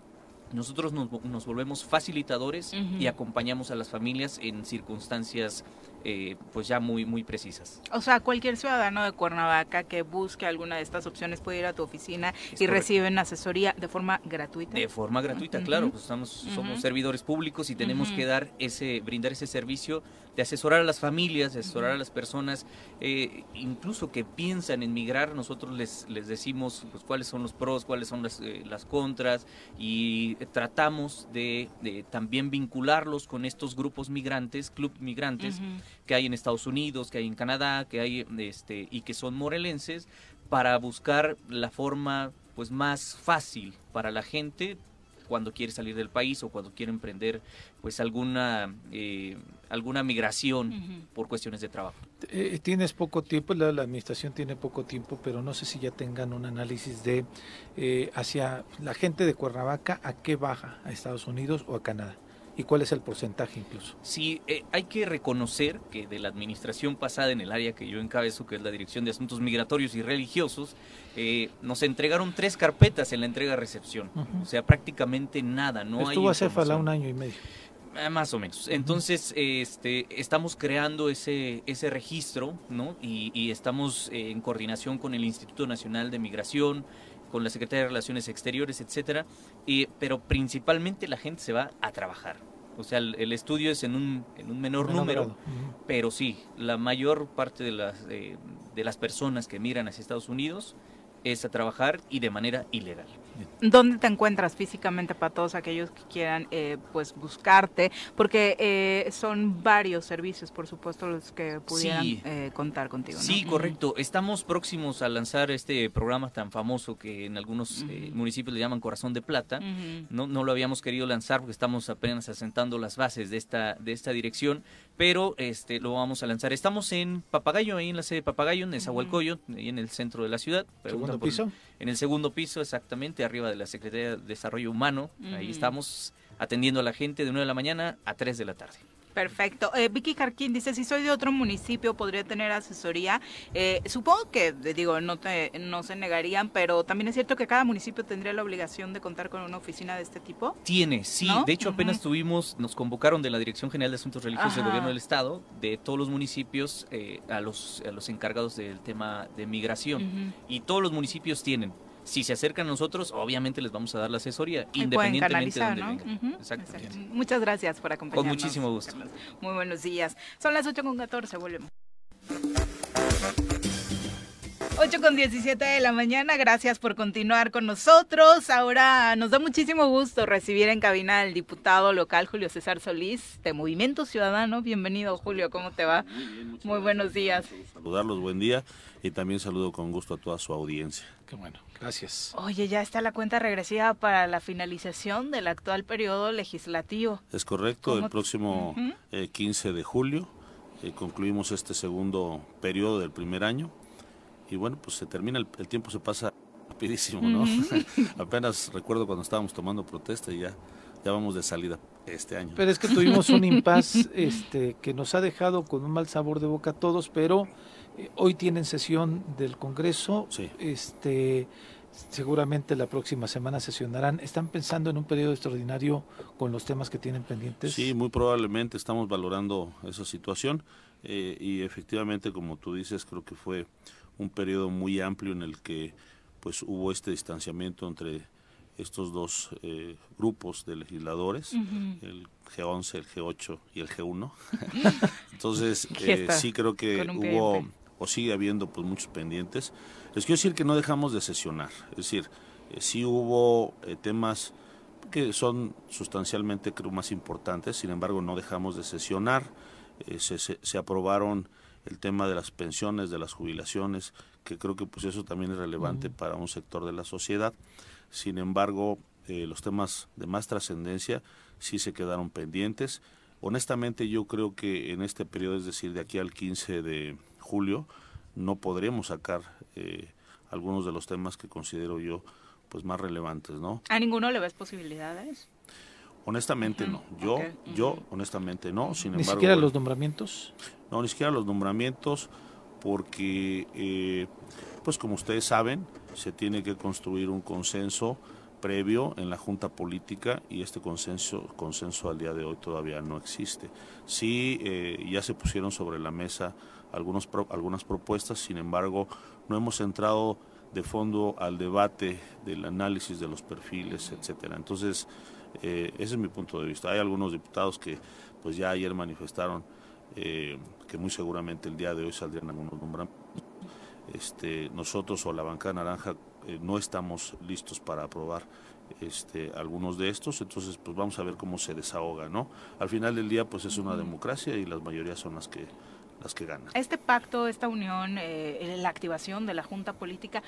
nosotros nos, nos volvemos facilitadores y acompañamos a las familias en circunstancias eh, pues ya muy muy precisas. O sea, cualquier ciudadano de Cuernavaca que busque alguna de estas opciones puede ir a tu oficina y correcto. reciben asesoría de forma gratuita. De forma gratuita, claro, pues estamos, somos servidores públicos y tenemos que dar ese, brindar ese servicio de asesorar a las familias, de asesorar a las personas, eh, incluso que piensan en migrar, nosotros les, les decimos pues, cuáles son los pros, cuáles son las, eh, las contras y tratamos de, de también vincularlos con estos grupos migrantes, club migrantes que hay en Estados Unidos, que hay en Canadá, que hay este y que son morelenses para buscar la forma pues más fácil para la gente cuando quiere salir del país o cuando quiere emprender pues alguna eh, alguna migración por cuestiones de trabajo. Eh, tienes poco tiempo, la, la administración tiene poco tiempo, pero no sé si ya tengan un análisis de eh, hacia la gente de Cuernavaca, a qué baja, a Estados Unidos o a Canadá, y cuál es el porcentaje incluso. Sí, eh, hay que reconocer que de la administración pasada en el área que yo encabezo, que es la Dirección de Asuntos Migratorios y Religiosos, eh, nos entregaron tres carpetas en la entrega-recepción. O sea, prácticamente nada, no hay Estuvo a Cefala información. un año y medio. Eh, Más o menos. Entonces, este, estamos creando ese, ese registro, ¿no? Y, y estamos eh, en coordinación con el Instituto Nacional de Migración, con la Secretaría de Relaciones Exteriores, etcétera. Y, pero principalmente la gente se va a trabajar. O sea, el, el estudio es en un, en un menor, Menor número, pero sí, la mayor parte de las, eh, de las personas que migran hacia Estados Unidos es a trabajar y de manera ilegal. ¿Dónde te encuentras físicamente para todos aquellos que quieran eh, pues buscarte? Porque eh, son varios servicios, por supuesto, los que pudieran Sí. eh, contar contigo. ¿no? Sí, correcto. Estamos próximos a lanzar este programa tan famoso que en algunos eh, municipios le llaman Corazón de Plata. No, no lo habíamos querido lanzar porque estamos apenas asentando las bases de esta, de esta dirección, pero este lo vamos a lanzar. Estamos en Papagayo, ahí en la sede de Papagayo, en Nezahualcóyotl, ahí en el centro de la ciudad. ¿Segundo por- piso? En el segundo piso, exactamente, arriba de la Secretaría de Desarrollo Humano. Ahí estamos atendiendo a la gente de 9 de la mañana a 3 de la tarde. Perfecto. Eh, Vicky Carquín dice, si soy de otro municipio, ¿podría tener asesoría? Eh, supongo que, digo, no, te, no se negarían, pero también es cierto que cada municipio tendría la obligación de contar con una oficina de este tipo. Tiene, sí. ¿No? De hecho, apenas tuvimos, nos convocaron de la Dirección General de Asuntos Religiosos del. Gobierno del Estado, de todos los municipios, eh, a, los, a los encargados del tema de migración. Y todos los municipios tienen. Si se acercan a nosotros, obviamente les vamos a dar la asesoría, independientemente de dónde ¿no? vengan. Exacto. Muchas gracias por acompañarnos. Con muchísimo gusto. Muy buenos días. Son las 8 con 14, volvemos. 8 con 17 de la mañana, gracias por continuar con nosotros. Ahora nos da muchísimo gusto recibir en cabina al diputado local Julio César Solís de Movimiento Ciudadano. Bienvenido Julio, ¿cómo te va? Muy buenos días. Saludarlos, buen día y también saludo con gusto a toda su audiencia. Qué bueno, gracias. Oye, ya está la cuenta regresiva para la finalización del actual periodo legislativo. Es correcto, ¿Cómo- el próximo Ujú. eh, 15 de julio eh, concluimos este segundo periodo del primer año y bueno, pues se termina, el, el tiempo se pasa rapidísimo, ¿no? <laughs> Apenas recuerdo cuando estábamos tomando protesta y ya, ya vamos de salida este año. Pero es que tuvimos un impas este, que nos ha dejado con un mal sabor de boca a todos, pero eh, hoy tienen sesión del Congreso. Este, seguramente la próxima semana sesionarán. ¿Están pensando en un periodo extraordinario con los temas que tienen pendientes? Sí, muy probablemente estamos valorando esa situación eh, y efectivamente, como tú dices, creo que fue un periodo muy amplio en el que pues hubo este distanciamiento entre estos dos eh, grupos de legisladores, el G11, el G8 y el G1. <laughs> Entonces, eh, sí creo que hubo o sigue habiendo pues muchos pendientes. Les quiero decir que no dejamos de sesionar, es decir, eh, sí hubo eh, temas que son sustancialmente creo más importantes, sin embargo no dejamos de sesionar, Eh, se, se- se aprobaron el tema de las pensiones, de las jubilaciones, que creo que pues eso también es relevante para un sector de la sociedad, sin embargo eh, los temas de más trascendencia sí se quedaron pendientes. Honestamente yo creo que en este periodo, es decir, de aquí al 15 de julio, no podremos sacar eh, algunos de los temas que considero yo pues más relevantes, ¿no? ¿A ninguno le ves posibilidades? Honestamente no. Yo, yo honestamente no. Sin Ni embargo, siquiera bueno, los nombramientos. No, ni siquiera los nombramientos, porque, eh, pues como ustedes saben, se tiene que construir un consenso previo en la Junta Política y este consenso, consenso al día de hoy todavía no existe. Sí, eh, ya se pusieron sobre la mesa algunos, algunas propuestas, sin embargo, no hemos entrado de fondo al debate del análisis de los perfiles, etcétera. Entonces, eh, ese es mi punto de vista. Hay algunos diputados que pues ya ayer manifestaron que muy seguramente el día de hoy saldrían algunos nombramientos. Este, nosotros o la bancada naranja eh, no estamos listos para aprobar este, algunos de estos, entonces pues vamos a ver cómo se desahoga, ¿no? Al final del día pues es una democracia y las mayorías son las que las que ganan. Este pacto, esta unión, eh, la activación de la Junta Política,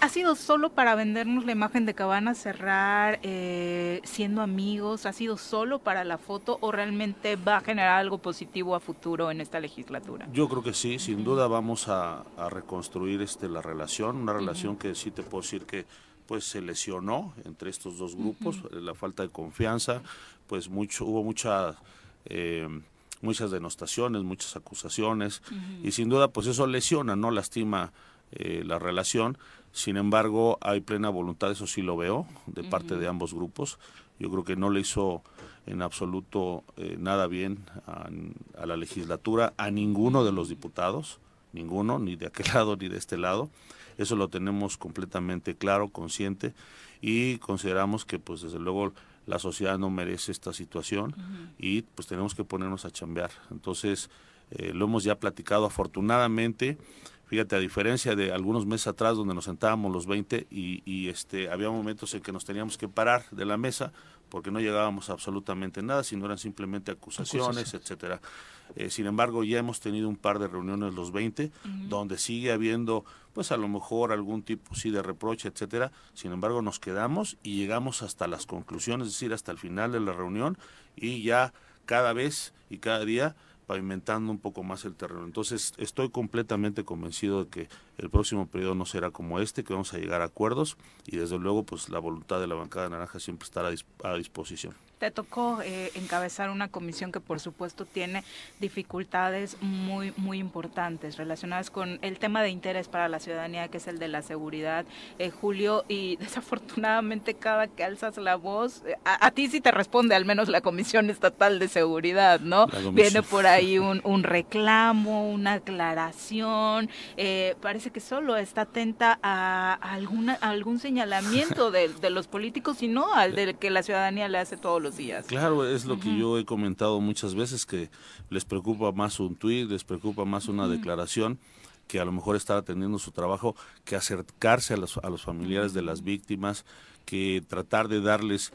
¿ha sido solo para vendernos la imagen de que van a cerrar eh, siendo amigos? ¿Ha sido solo para la foto o realmente va a generar algo positivo a futuro en esta legislatura? Yo creo que sí, sin duda vamos a, a reconstruir este la relación, una relación que sí te puedo decir que pues se lesionó entre estos dos grupos, la falta de confianza, pues mucho hubo mucha eh, muchas denostaciones, muchas acusaciones y sin duda pues eso lesiona, no lastima eh, la relación. Sin embargo, hay plena voluntad, eso sí lo veo, de parte de ambos grupos. Yo creo que no le hizo en absoluto eh, nada bien a, a la legislatura, a ninguno de los diputados, ninguno, ni de aquel <laughs> lado ni de este lado. Eso lo tenemos completamente claro, consciente, y consideramos que, pues, desde luego, la sociedad no merece esta situación y, pues, tenemos que ponernos a chambear. Entonces, Eh, lo hemos ya platicado afortunadamente. Fíjate, a diferencia de algunos meses atrás donde nos sentábamos los 20 y, y, este, había momentos en que nos teníamos que parar de la mesa porque no llegábamos a absolutamente nada, sino eran simplemente acusaciones, Acusaciones. etcétera. Eh, sin embargo, ya hemos tenido un par de reuniones los 20 donde sigue habiendo, pues a lo mejor algún tipo sí de reproche, etcétera. Sin embargo, nos quedamos y llegamos hasta las conclusiones, es decir, hasta el final de la reunión y ya cada vez y cada día pavimentando un poco más el terreno. Entonces, estoy completamente convencido de que el próximo periodo no será como este, que vamos a llegar a acuerdos y desde luego, pues la voluntad de la bancada naranja siempre estará a dis- a disposición. Te tocó eh, encabezar una comisión que por supuesto tiene dificultades muy muy importantes relacionadas con el tema de interés para la ciudadanía que es el de la seguridad, eh, Julio, y <laughs> desafortunadamente cada que alzas la voz, eh, a, a ti sí te responde al menos la Comisión Estatal de Seguridad, ¿no? Viene por ahí <laughs> un, un reclamo, una aclaración, eh, parece que solo está atenta a, a alguna, a algún señalamiento de, de los políticos y no al de que la ciudadanía le hace todos los días. Claro, es lo que yo he comentado muchas veces, que les preocupa más un tuit, les preocupa más una declaración que a lo mejor estar atendiendo su trabajo, que acercarse a los, a los familiares de las víctimas, que tratar de darles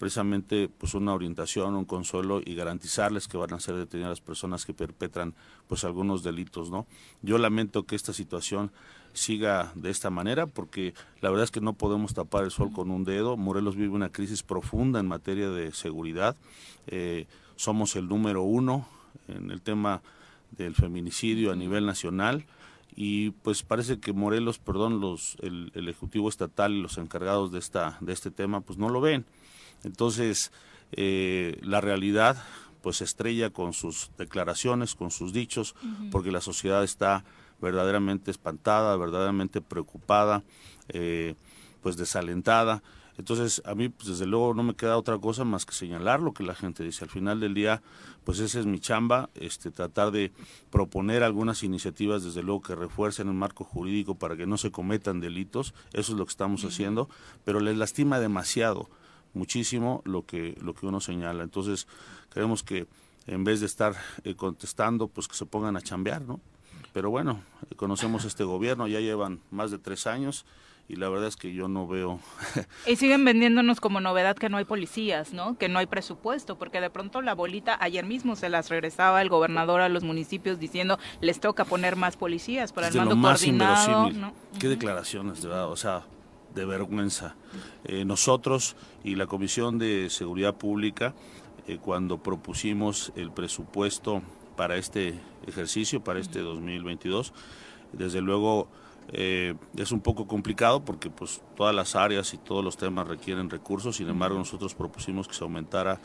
precisamente pues una orientación, un consuelo y garantizarles que van a ser detenidas las personas que perpetran pues algunos delitos, ¿no? Yo lamento que esta situación siga de esta manera porque la verdad es que no podemos tapar el sol con un dedo. Morelos vive una crisis profunda en materia de seguridad. Eh, somos el número uno en el tema del feminicidio a nivel nacional y pues parece que Morelos, perdón, los el, el ejecutivo estatal y los encargados de esta de este tema pues no lo ven. Entonces, eh, la realidad pues se estrella con sus declaraciones, con sus dichos, porque la sociedad está verdaderamente espantada, verdaderamente preocupada, eh, pues desalentada. Entonces, a mí, pues, desde luego, no me queda otra cosa más que señalar lo que la gente dice. Al final del día, pues esa es mi chamba, este, tratar de proponer algunas iniciativas, desde luego, que refuercen el marco jurídico para que no se cometan delitos. Eso es lo que estamos haciendo, pero les lastima demasiado, muchísimo, lo que, lo que uno señala. Entonces, creemos que en vez de estar eh, contestando, pues que se pongan a chambear, ¿no? Pero bueno, eh, conocemos este gobierno, ya llevan más de tres años y la verdad es que yo no veo <laughs> Y siguen vendiéndonos como novedad que no hay policías, ¿no? Que no hay presupuesto, porque de pronto la bolita, ayer mismo se las regresaba el gobernador a los municipios diciendo les toca poner más policías para es el de lo mando más coordinado, inverosímil. ¿no? Qué declaraciones, de verdad, o sea, de vergüenza. Eh, nosotros y la Comisión de Seguridad Pública, eh, cuando propusimos el presupuesto para este ejercicio, para este 2022, desde luego eh, es un poco complicado porque pues todas las áreas y todos los temas requieren recursos, sin embargo nosotros propusimos que se aumentara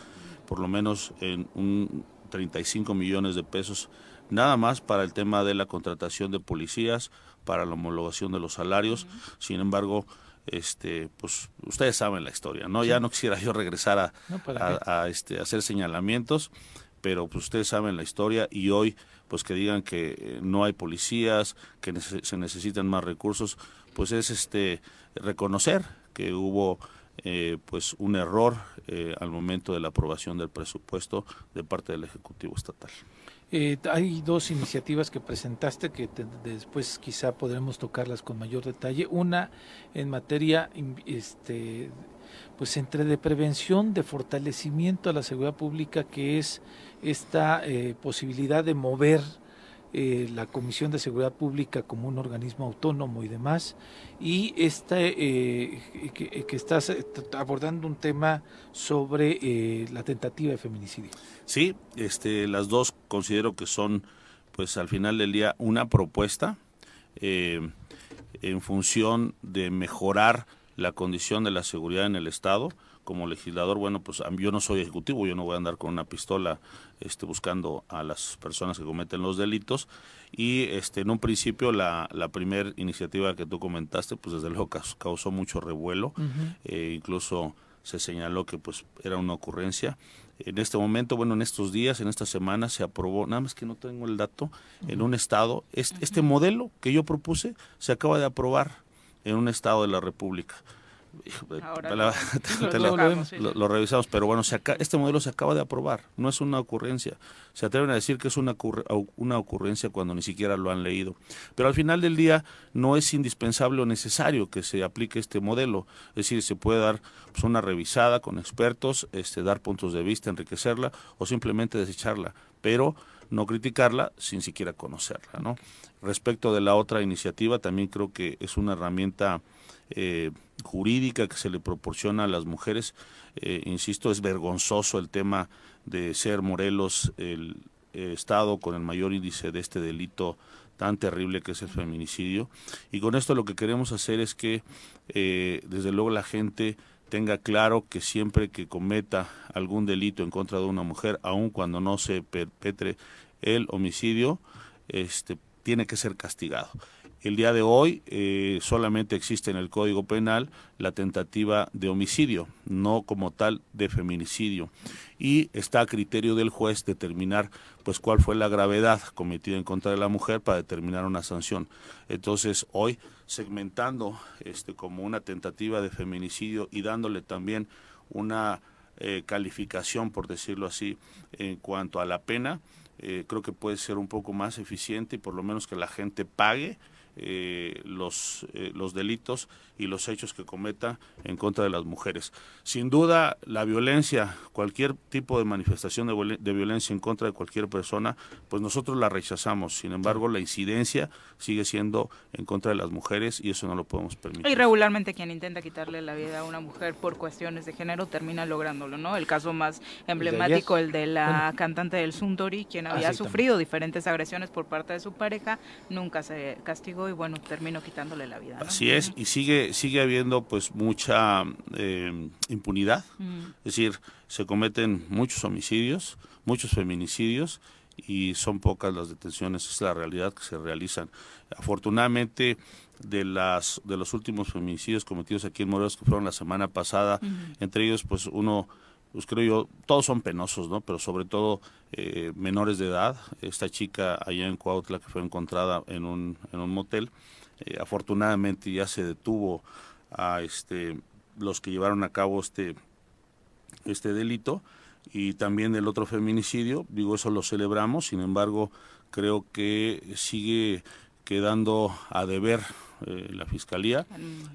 por lo menos en un 35 millones de pesos nada más para el tema de la contratación de policías, para la homologación de los salarios. Sin embargo, este, pues ustedes saben la historia, ¿no? Ya no quisiera yo regresar a, No, ¿para a- qué? a, este, hacer señalamientos, pero pues ustedes saben la historia y hoy pues que digan que eh, no hay policías, que se necesitan más recursos, pues es este reconocer que hubo eh, pues un error eh, al momento de la aprobación del presupuesto de parte del ejecutivo estatal. Eh, hay dos iniciativas que presentaste que te- después quizá podremos tocarlas con mayor detalle. Una en materia este, pues entre de prevención, de fortalecimiento a la seguridad pública, que es esta eh, posibilidad de mover eh, la Comisión de Seguridad Pública como un organismo autónomo y demás, y este, eh, que, que estás abordando un tema sobre la tentativa de feminicidio. Sí, este, las dos considero que son, pues al final del día, una propuesta en función de mejorar la condición de la seguridad en el Estado. Como legislador, bueno, pues yo no soy ejecutivo, yo no voy a andar con una pistola este, buscando a las personas que cometen los delitos. Y este, en un principio, la, la primera iniciativa que tú comentaste, pues desde luego caus- causó mucho revuelo. Eh, incluso se señaló que pues era una ocurrencia. En este momento, bueno, en estos días, en esta semana se aprobó, nada más que no tengo el dato, en un estado, este, este modelo que yo propuse se acaba de aprobar en un estado de la República. Ahora la- lo- <laughs> sí, revisamos, pero bueno, se aca- este modelo se acaba de aprobar, no es una ocurrencia. Se atreven a decir que es una, una ocurrencia cuando ni siquiera lo han leído. Pero al final del día no es indispensable o necesario que se aplique este modelo. Es decir, se puede dar pues, una revisada con expertos, este, dar puntos de vista, enriquecerla o simplemente desecharla, pero no criticarla sin siquiera conocerla. ¿no? Respecto de la otra iniciativa, también creo que es una herramienta eh, jurídica que se le proporciona a las mujeres. Eh, insisto, es vergonzoso el tema de ser Morelos el eh, estado con el mayor índice de este delito tan terrible que es el feminicidio. Y con esto lo que queremos hacer es que, eh, desde luego, la gente tenga claro que siempre que cometa algún delito en contra de una mujer, aun cuando no se perpetre el homicidio, este, tiene que ser castigado. El día de hoy eh, solamente existe en el Código Penal la tentativa de homicidio, no como tal de feminicidio. Y está a criterio del juez determinar pues cuál fue la gravedad cometida en contra de la mujer para determinar una sanción. Entonces, hoy segmentando este como una tentativa de feminicidio y dándole también una eh, calificación, por decirlo así, en cuanto a la pena, eh, creo que puede ser un poco más eficiente y por lo menos que la gente pague eh, los, eh, los delitos y los hechos que cometa en contra de las mujeres. Sin duda, la violencia, cualquier tipo de manifestación de, violen- de violencia en contra de cualquier persona, pues nosotros la rechazamos. Sin embargo, la incidencia sigue siendo en contra de las mujeres y eso no lo podemos permitir. Y regularmente quien intenta quitarle la vida a una mujer por cuestiones de género termina lográndolo, ¿no? El caso más emblemático, el de la cantante del Sundori, quien había sufrido diferentes agresiones por parte de su pareja, nunca se castigó y bueno, terminó quitándole la vida. ¿no? Así es, y sigue sigue habiendo pues mucha eh, impunidad, Mm. es decir, se cometen muchos homicidios, muchos feminicidios y son pocas las detenciones, es la realidad que se realizan. Afortunadamente de las de los últimos feminicidios cometidos aquí en Morelos que fueron la semana pasada, entre ellos pues uno pues creo yo, todos son penosos, ¿no? Pero sobre todo eh, menores de edad. Esta chica allá en Cuautla que fue encontrada en un, en un motel, eh, afortunadamente ya se detuvo a este los que llevaron a cabo este este delito. Y también el otro feminicidio, digo eso lo celebramos, sin embargo creo que sigue quedando a deber eh, la fiscalía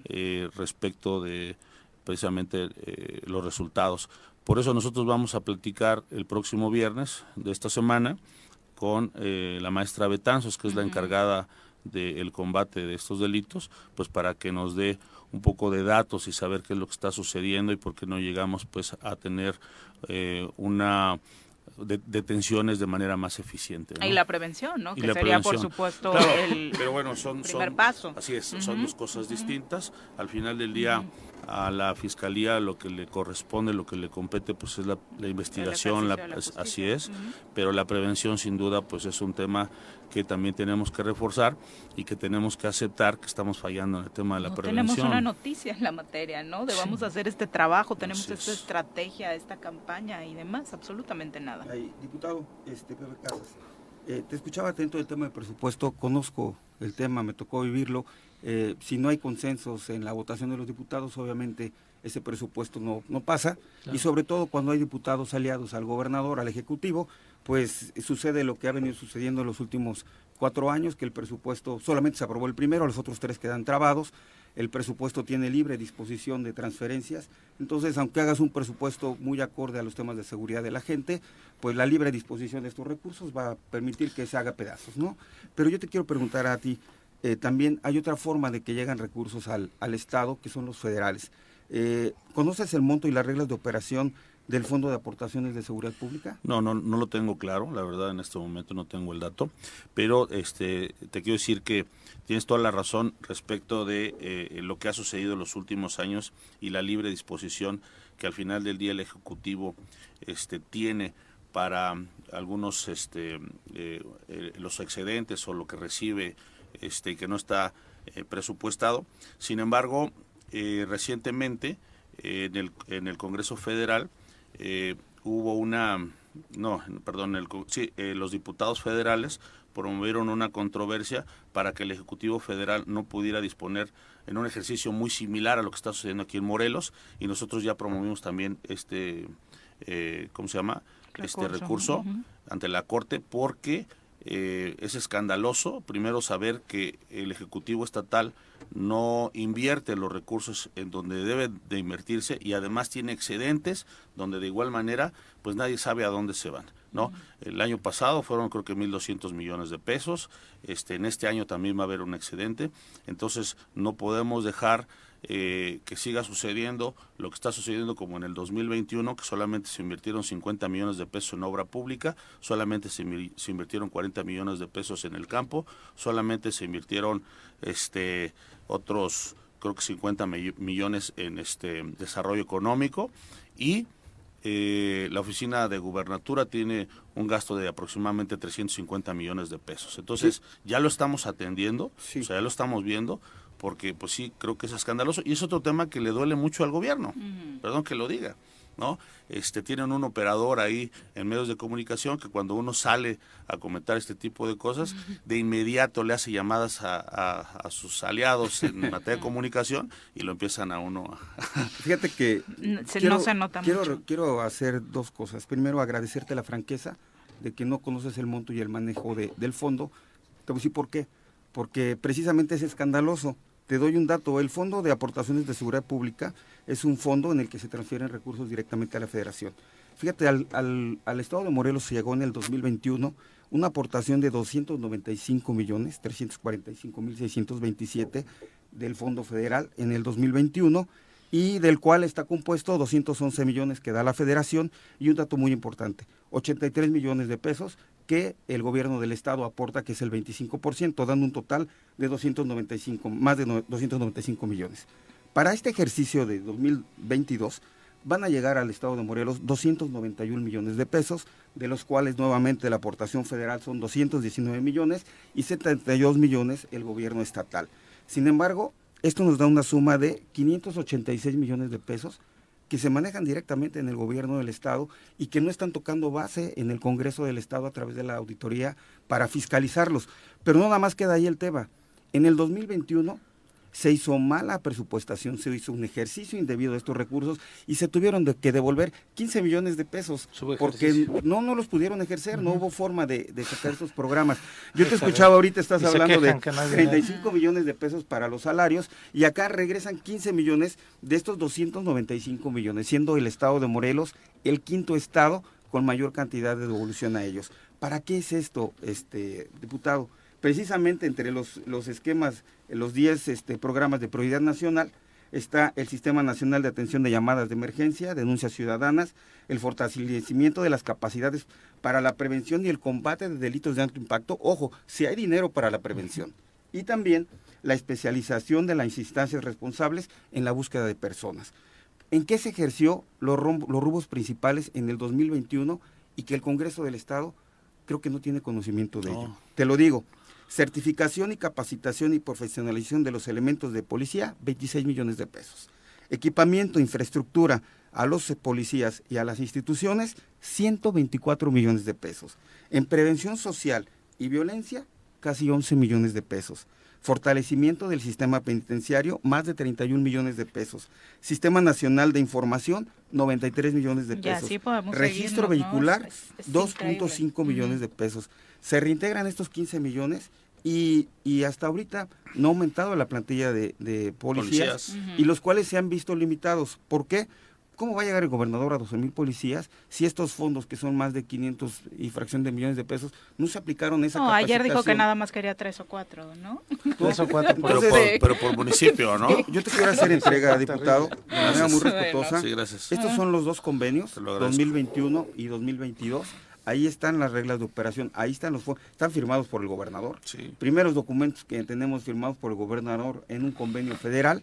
eh, respecto de precisamente eh, los resultados. Por eso nosotros vamos a platicar el próximo viernes de esta semana con eh, la maestra Betanzos, que es la encargada del combate de estos delitos, pues para que nos dé un poco de datos y saber qué es lo que está sucediendo y por qué no llegamos pues a tener eh, una de- detenciones de manera más eficiente. ¿no? Y la prevención, ¿no? Y Que la sería, por supuesto, Claro, el pero bueno, son, primer son- paso. Así es, son dos cosas distintas. Al final del día, a la fiscalía lo que le corresponde, lo que le compete, pues es la, la investigación, la- de así es. Pero la prevención, sin duda, pues es un tema que también tenemos que reforzar y que tenemos que aceptar que estamos fallando en el tema de la No prevención. tenemos una noticia en la materia, ¿no? De vamos a hacer este trabajo, tenemos Así esta es. estrategia, esta campaña y demás, absolutamente nada. Diputado, este, Pepe Casas, eh, te escuchaba atento del tema de presupuesto, conozco el tema, me tocó vivirlo. Eh, si no hay consensos en la votación de los diputados, obviamente ese presupuesto no, no pasa. Claro. Y sobre todo cuando hay diputados aliados al gobernador, al ejecutivo, pues sucede lo que ha venido sucediendo en los últimos cuatro años, que el presupuesto solamente se aprobó el primero, los otros tres quedan trabados. El presupuesto tiene libre disposición de transferencias. Entonces, aunque hagas un presupuesto muy acorde a los temas de seguridad de la gente, pues la libre disposición de estos recursos va a permitir que se haga pedazos, ¿no? Pero yo te quiero preguntar a ti, eh, también hay otra forma de que llegan recursos al, al Estado, que son los federales. Eh, ¿Conoces el monto y las reglas de operación del Fondo de Aportaciones de Seguridad Pública? No, no, no lo tengo claro, la verdad en este momento no tengo el dato, pero este, te quiero decir que tienes toda la razón respecto de eh, lo que ha sucedido en los últimos años y la libre disposición que al final del día el Ejecutivo este, tiene para algunos este, eh, eh, los excedentes o lo que recibe este, que no está presupuestado. Sin embargo, recientemente en, el, en el Congreso Federal eh, hubo una, no, perdón, el, sí, eh, los diputados federales promovieron una controversia para que el Ejecutivo Federal no pudiera disponer en un ejercicio muy similar a lo que está sucediendo aquí en Morelos y nosotros ya promovimos también este, eh, ¿cómo se llama? Este Recurso. recurso Ujú. ante la Corte porque eh, es escandaloso, primero, saber que el Ejecutivo Estatal no invierte los recursos en donde debe de invertirse y además tiene excedentes donde de igual manera pues nadie sabe a dónde se van. ¿no? El año pasado fueron creo que 1.200 millones de pesos, este, en este año también va a haber un excedente, entonces no podemos dejar eh, que siga sucediendo lo que está sucediendo como en el 2021, que solamente se invirtieron 50 millones de pesos en obra pública, solamente se, invi- se invirtieron 40 millones de pesos en el campo, solamente se invirtieron este otros creo que 50 mi- millones en este desarrollo económico y eh, la oficina de gubernatura tiene un gasto de aproximadamente 350 millones de pesos. Entonces, ya lo estamos atendiendo, o sea, ya lo estamos viendo, porque pues sí, creo que es escandaloso. Y es otro tema que le duele mucho al gobierno, perdón que lo diga, ¿no? Este, tienen un operador ahí en medios de comunicación que cuando uno sale a comentar este tipo de cosas, de inmediato le hace llamadas a, a- a sus aliados en <laughs> materia de comunicación y lo empiezan a uno a... <laughs> Fíjate que se- no se nota quiero, mucho. quiero hacer dos cosas. Primero, agradecerte la franqueza de que no conoces el monto y el manejo de- del fondo. Te voy a decir por qué. Porque precisamente es escandaloso. Te doy un dato. El Fondo de Aportaciones de Seguridad Pública es un fondo en el que se transfieren recursos directamente a la Federación. Fíjate, al, Estado de Morelos se llegó en el 2021 una aportación de 295 millones, 345 mil 627 del Fondo Federal en el 2021 y del cual está compuesto 211 millones que da la Federación y un dato muy importante, 83 millones de pesos que el gobierno del estado aporta, que es el 25%, dando un total de 295, más de no- 295 millones. Para este ejercicio de 2022 van a llegar al estado de Morelos 291 millones de pesos, de los cuales nuevamente la aportación federal son 219 millones y 72 millones el gobierno estatal. Sin embargo, esto nos da una suma de 586 millones de pesos que se manejan directamente en el gobierno del Estado y que no están tocando base en el Congreso del Estado a través de la auditoría para fiscalizarlos. Pero no nada más queda ahí el tema. En el 2021 se hizo mala presupuestación, se hizo un ejercicio indebido de estos recursos y se tuvieron de- que devolver 15 millones de pesos porque no, no los pudieron ejercer, no hubo forma de, de sacar estos programas. Yo te <laughs> escuchaba ahorita, estás hablando de que no hay 35 millones de pesos para los salarios y acá regresan 15 millones de estos 295 millones, siendo el estado de Morelos el quinto estado con mayor cantidad de devolución a ellos. ¿Para qué es esto, este diputado? Precisamente entre los, los esquemas, los 10 este, programas de prioridad nacional, está el Sistema Nacional de Atención de Llamadas de Emergencia, denuncias ciudadanas, el fortalecimiento de las capacidades para la prevención y el combate de delitos de alto impacto. Ojo, si hay dinero para la prevención. Y también la especialización de las instancias responsables en la búsqueda de personas. ¿En qué se ejerció los, los rubros principales en el 2021 y que el Congreso del Estado creo que no tiene conocimiento de ello? Te lo digo. Certificación y capacitación y profesionalización de los elementos de policía, 26 millones de pesos. Equipamiento, infraestructura a los policías y a las instituciones, 124 millones de pesos. En prevención social y violencia, casi 11 millones de pesos. Fortalecimiento del sistema penitenciario, más de 31 millones de pesos. Sistema Nacional de Información, 93 millones de pesos. Registro vehicular, Es- es 2.5 millones de pesos. Se reintegran estos 15 millones y, y hasta ahorita no ha aumentado la plantilla de, de policías, y los cuales se han visto limitados. ¿Por qué? ¿Cómo va a llegar el gobernador a 12 mil policías si estos fondos, que son más de 500 y fracción de millones de pesos, no se aplicaron esa No, ayer dijo que nada más quería tres o cuatro, ¿no? Tres o cuatro, Pero por, pero por municipio, ¿no? Yo te quiero hacer entrega, diputado, de manera muy respetuosa. Sí, gracias. Estos son los dos convenios, lo agradezco. 2021 y 2022. Ahí están las reglas de operación, ahí están los fondos, están firmados por el gobernador. Primeros documentos que tenemos firmados por el gobernador en un convenio federal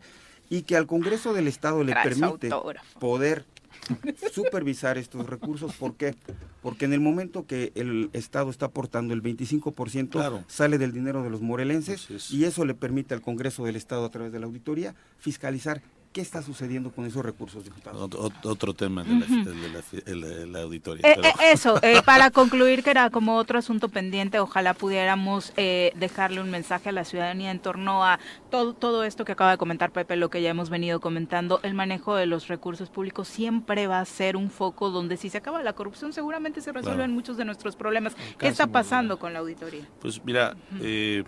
y que al Congreso del Estado le permite autógrafo. poder <laughs> supervisar estos recursos. ¿Por qué? Porque en el momento que el Estado está aportando el 25%, Claro. sale del dinero de los morelenses y eso le permite al Congreso del Estado a través de la auditoría fiscalizar ¿Qué está sucediendo con esos recursos, diputado? Ot- ot- Otro tema, de la, el de la, el de la auditoría. Eh, pero- eh, eso, eh, para concluir, que era como otro asunto pendiente, ojalá pudiéramos eh, dejarle un mensaje a la ciudadanía en torno a todo, todo esto que acaba de comentar Pepe, lo que ya hemos venido comentando, el manejo de los recursos públicos siempre va a ser un foco donde si se acaba la corrupción seguramente se resuelven Claro. muchos de nuestros problemas. ¿Qué está pasando con la auditoría? Pues mira, eh,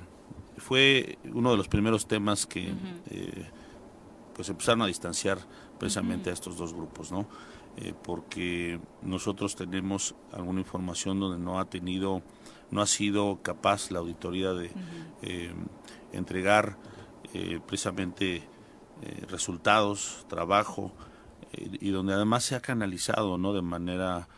fue uno de los primeros temas que eh, pues empezaron a distanciar precisamente a estos dos grupos, ¿no? Eh, porque nosotros tenemos alguna información donde no ha tenido, no ha sido capaz la auditoría de eh, entregar eh, precisamente resultados, trabajo, y donde además se ha canalizado, ¿no? De manera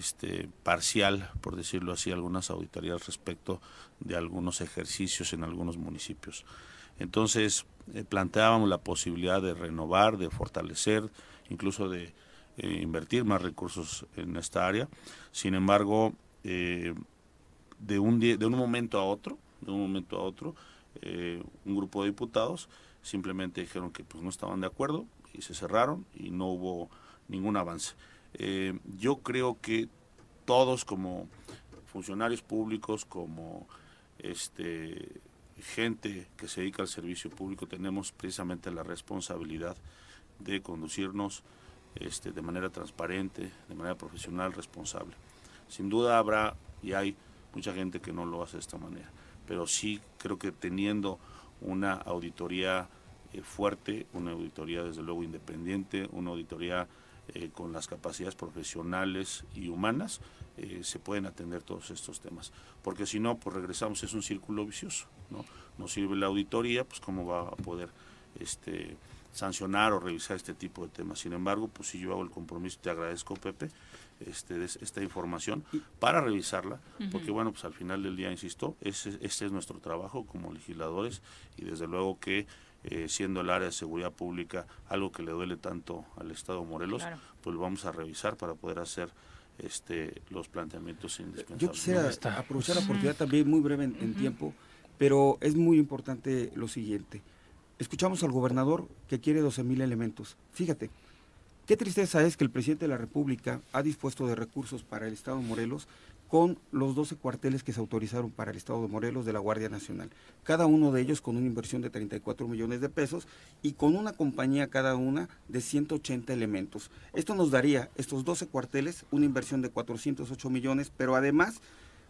este, parcial, por decirlo así, algunas auditorías respecto de algunos ejercicios en algunos municipios. Entonces, eh, planteábamos la posibilidad de renovar, de fortalecer, incluso de eh, invertir más recursos en esta área. Sin embargo, eh, de, un de un momento a otro, de un momento a otro, un grupo de diputados simplemente dijeron que pues, no estaban de acuerdo y se cerraron y no hubo ningún avance. Yo creo que todos como funcionarios públicos, como este gente que se dedica al servicio público, tenemos precisamente la responsabilidad de conducirnos este, de manera transparente, de manera profesional, responsable. Sin duda habrá y hay mucha gente que no lo hace de esta manera, pero sí creo que teniendo una auditoría eh, fuerte, una auditoría desde luego independiente, una auditoría eh, con las capacidades profesionales y humanas, eh, se pueden atender todos estos temas. Porque si no, pues regresamos, es un círculo vicioso. ¿No? No sirve la auditoría, pues cómo va a poder este, sancionar o revisar este tipo de temas. Sin embargo, pues si yo hago el compromiso, te agradezco, Pepe, este, de esta información para revisarla, porque bueno, pues al final del día, insisto, ese, este es nuestro trabajo como legisladores y desde luego que eh, siendo el área de seguridad pública algo que le duele tanto al Estado de Morelos, Claro. pues lo vamos a revisar para poder hacer este los planteamientos indispensables. Yo quisiera ¿no? aprovechar la oportunidad también muy breve en, en tiempo, pero es muy importante lo siguiente. Escuchamos al gobernador que quiere 12 mil elementos. Fíjate, qué tristeza es que el presidente de la República ha dispuesto de recursos para el Estado de Morelos con los 12 cuarteles que se autorizaron para el Estado de Morelos de la Guardia Nacional. Cada uno de ellos con una inversión de 34 millones de pesos y con una compañía cada una de 180 elementos. Esto nos daría, estos 12 cuarteles, una inversión de 408 millones, pero además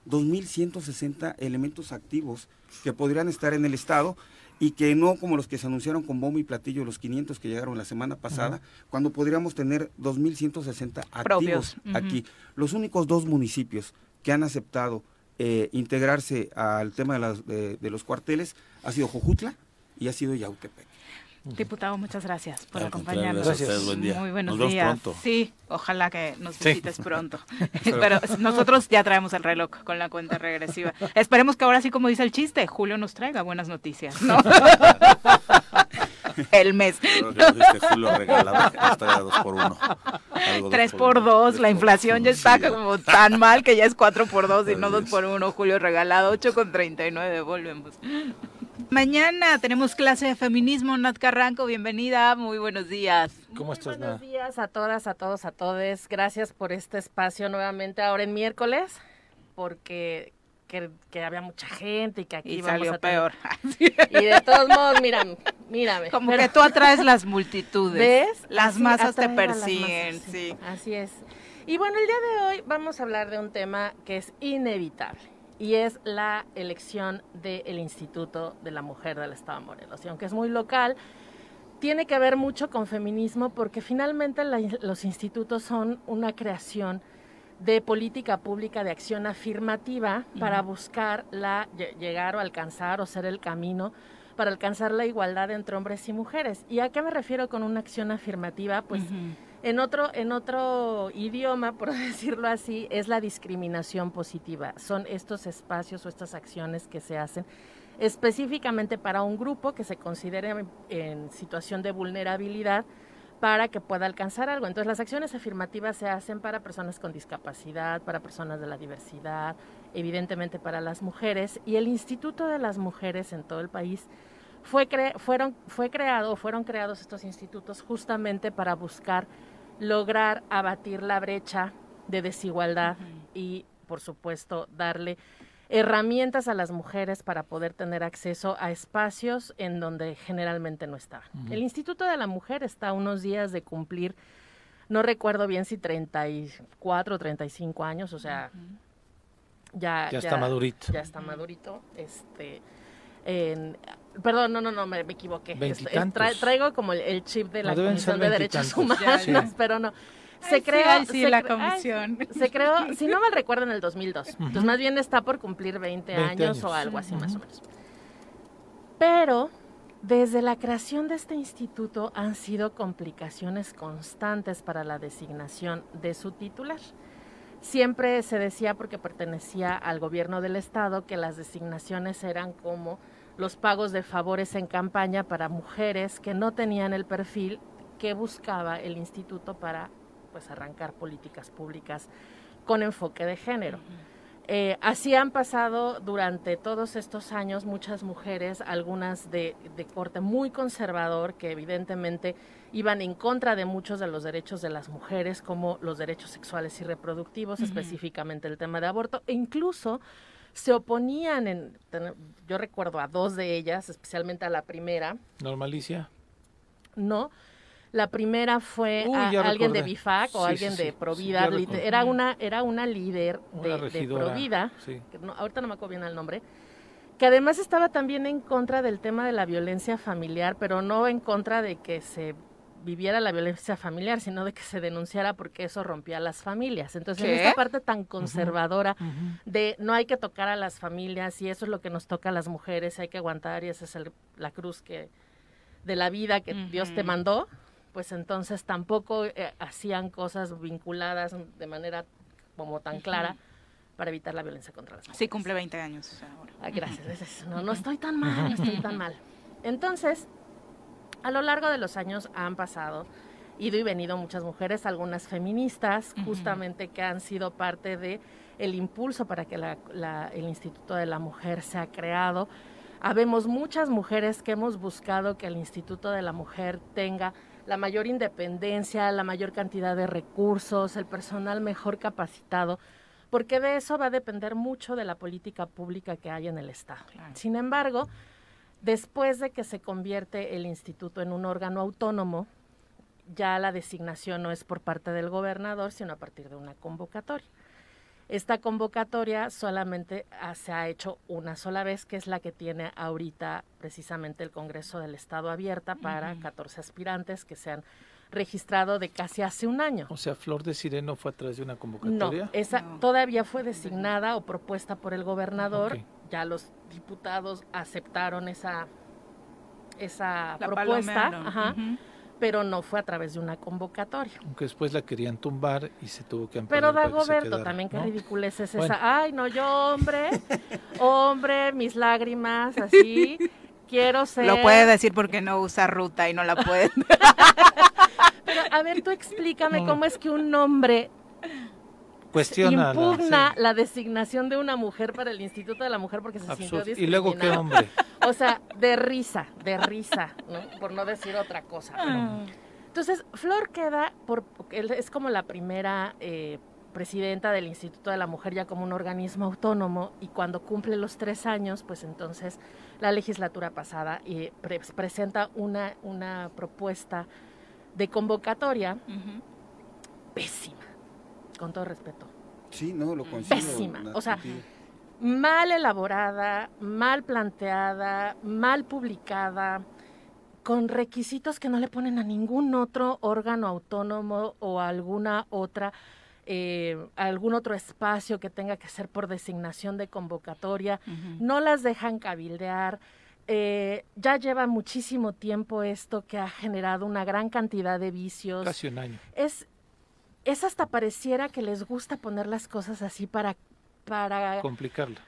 2.160 elementos activos que podrían estar en el Estado y que no como los que se anunciaron con bombo y platillo, los 500 que llegaron la semana pasada, cuando podríamos tener 2.160 activos aquí. Los únicos dos municipios que han aceptado eh, integrarse al tema de, las- de- de los cuarteles ha sido Jojutla y ha sido Yautepec. Diputado, muchas gracias por Al acompañarnos. gracias a ustedes, buen día. Muy buenos Nos vemos días. pronto. Sí, ojalá que nos Sí. visites pronto. <laughs> Pero nosotros ya traemos el reloj con la cuenta regresiva. Esperemos que ahora sí, como dice el chiste, Julio nos traiga buenas noticias, ¿no? <laughs> el mes. Julio hasta dos por uno. Algo dos Tres por dos, Tres la por- inflación ya está como tan mal que ya es cuatro por dos y no dos por uno. Julio regalado, ocho con treinta y nueve, volvemos. Mañana tenemos clase de feminismo, Nat Carranco, bienvenida, muy buenos días. ¿Cómo estás, Buenos días a todas, a todos, a todes. Gracias por este espacio nuevamente ahora en miércoles, porque que, que había mucha gente y que aquí Y vamos salió a tener- peor. <laughs> Y de todos modos, mírame, mírame. Como Pero- que tú atraes las multitudes. ¿Ves? Las Así masas te persiguen, masas, sí. Así es. Y bueno, el día de hoy vamos a hablar de un tema que es inevitable y es la elección del Instituto de la Mujer del Estado de Morelos. Y aunque es muy local, tiene que ver mucho con feminismo porque finalmente la- los institutos son una creación de política pública de acción afirmativa para buscar la lle- llegar o alcanzar o ser el camino para alcanzar la igualdad entre hombres y mujeres. ¿Y a qué me refiero con una acción afirmativa? Pues en otro, en otro idioma, por <laughs> decirlo así, es la discriminación positiva. Son estos espacios o estas acciones que se hacen específicamente para un grupo que se considere en, situación de vulnerabilidad para que pueda alcanzar algo. Entonces las acciones afirmativas se hacen para personas con discapacidad, para personas de la diversidad, evidentemente para las mujeres y el Instituto de las Mujeres en todo el país fue, cre fueron, fue creado, fueron creados estos institutos justamente para buscar lograr abatir la brecha de desigualdad y, por supuesto, darle herramientas a las mujeres para poder tener acceso a espacios en donde generalmente no estaban. El Instituto de la Mujer está a unos días de cumplir, no recuerdo bien si 34 o 35 años, o sea, ya, Ya está madurito. Ya está madurito. Este, en- perdón, no, no, no, me, me equivoqué. Este, tra- traigo como el, el chip de la No, Comisión de Derechos. Humanos, Sí. <laughs> pero no. Ay, Se sí, creó, ay, sí, se la comisión. ay, se creó, si no mal recuerdo, en el 2002. Entonces, más bien está por cumplir 20, 20 años, años. o algo así, más o menos. Pero desde la creación de este instituto han sido complicaciones constantes para la designación de su titular. Siempre se decía, porque pertenecía al gobierno del Estado, que las designaciones eran como los pagos de favores en campaña para mujeres que no tenían el perfil que buscaba el instituto para pues arrancar políticas públicas con enfoque de género. Eh, así han pasado durante todos estos años muchas mujeres, algunas de, de corte muy conservador, que evidentemente iban en contra de muchos de los derechos de las mujeres, como los derechos sexuales y reproductivos, específicamente el tema de aborto, e incluso se oponían, en, yo recuerdo a dos de ellas, especialmente a la primera, Normalicia. ¿no? La primera fue Uy, a- alguien de. BIFAC o Sí, alguien sí, de sí, Provida. lit- recordé. era una era una líder Una de, de Provida, no- ahorita no me acuerdo bien el nombre, que además estaba también en contra del tema de la violencia familiar, pero no en contra de que se viviera la violencia familiar, sino de que se denunciara porque eso rompía las familias. Entonces, en ¿Qué? esta parte tan conservadora de no hay que tocar a las familias y eso es lo que nos toca a las mujeres, hay que aguantar y esa es el- la cruz que de la vida que Dios te mandó, pues entonces tampoco eh, hacían cosas vinculadas de manera como tan clara para evitar la violencia contra las mujeres. Sí, cumple 20 años. o sea, ahora. Ah, gracias. es. No, no estoy tan mal, no estoy tan mal. <laughs> Entonces, a lo largo de los años han pasado, ido y venido muchas mujeres, algunas feministas, Ujú. justamente que han sido parte de el impulso para que la- la- el Instituto de la Mujer sea creado. Habemos muchas mujeres que hemos buscado que el Instituto de la Mujer tenga la mayor independencia, la mayor cantidad de recursos, el personal mejor capacitado, porque de eso va a depender mucho de la política pública que hay en el Estado. Sin embargo, después de que se convierte el instituto en un órgano autónomo, ya la designación no es por parte del gobernador, sino a partir de una convocatoria. Esta convocatoria solamente ah, se ha hecho una sola vez, que es la que tiene ahorita precisamente el Congreso del Estado abierta para Ujú. 14 aspirantes que se han registrado de casi hace un año. O sea, Flor de Sireno fue a través de una No, convocatoria. esa todavía fue designada o propuesta por el gobernador. Ya los diputados aceptaron esa esa La propuesta, palomearon. ajá. Pero no fue a través de una convocatoria. Aunque después la querían tumbar y se tuvo que amparar Pero que Dagoberto también, qué ¿no? ridiculez es Bueno. esa. Ay, no, yo hombre, hombre, mis lágrimas, así, <laughs> quiero ser... Lo puede decir porque no usa ruta y no la puede. <laughs> Pero, a ver, tú explícame No. cómo es que un hombre Cuestiona la- impugna sí. la designación de una mujer para el Instituto de la Mujer porque se sintió Absurdo. Y luego, ¿qué discriminada. hombre? O sea, de risa, de risa, ¿no? Por no decir otra cosa. Ah. Entonces, Flor queda, por, él es como la primera eh, presidenta del Instituto de la Mujer ya como un organismo autónomo y cuando cumple los tres años, pues entonces la legislatura pasada eh, pre- presenta una, una propuesta de convocatoria pésima, con todo respeto. Sí, no, lo consigo. Pésima. O sea, mal elaborada, mal planteada, mal publicada, con requisitos que no le ponen a ningún otro órgano autónomo o a alguna otra, eh, algún otro espacio que tenga que ser por designación de convocatoria. No las dejan cabildear. Eh, ya lleva muchísimo tiempo esto que ha generado una gran cantidad de vicios Casi un año. es, es hasta pareciera que les gusta poner las cosas así para, para Complicarla.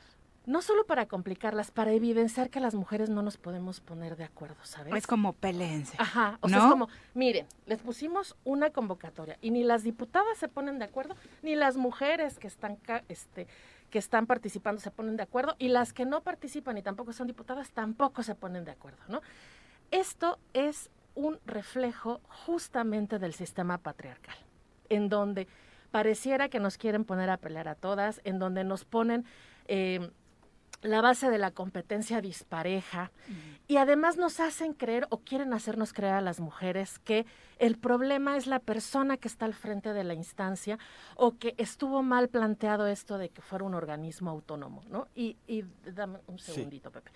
no solo para complicarlas, para evidenciar que las mujeres no nos podemos poner de acuerdo, ¿sabes? Es como peleense. Ajá, o sea, ¿no? es como, miren, les pusimos una convocatoria y ni las diputadas se ponen de acuerdo, ni las mujeres que están este, que están participando se ponen de acuerdo y las que no participan y tampoco son diputadas tampoco se ponen de acuerdo, ¿no? Esto es un reflejo justamente del sistema patriarcal, en donde pareciera que nos quieren poner a pelear a todas, en donde nos ponen eh, la base de la competencia dispareja y además nos hacen creer o quieren hacernos creer a las mujeres que el problema es la persona que está al frente de la instancia o que estuvo mal planteado esto de que fuera un organismo autónomo, ¿no? Y, y dame un segundito, Pepe.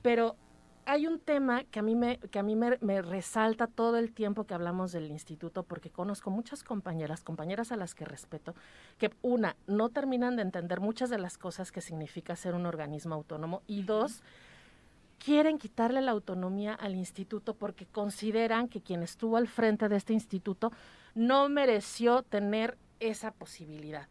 Pero hay un tema que a mí, me, que a mí me, me, resalta todo el tiempo que hablamos del instituto, porque conozco muchas compañeras, compañeras a las que respeto, que una, no terminan de entender muchas de las cosas que significa ser un organismo autónomo, y dos, quieren quitarle la autonomía al instituto porque consideran que quien estuvo al frente de este instituto no mereció tener esa posibilidad.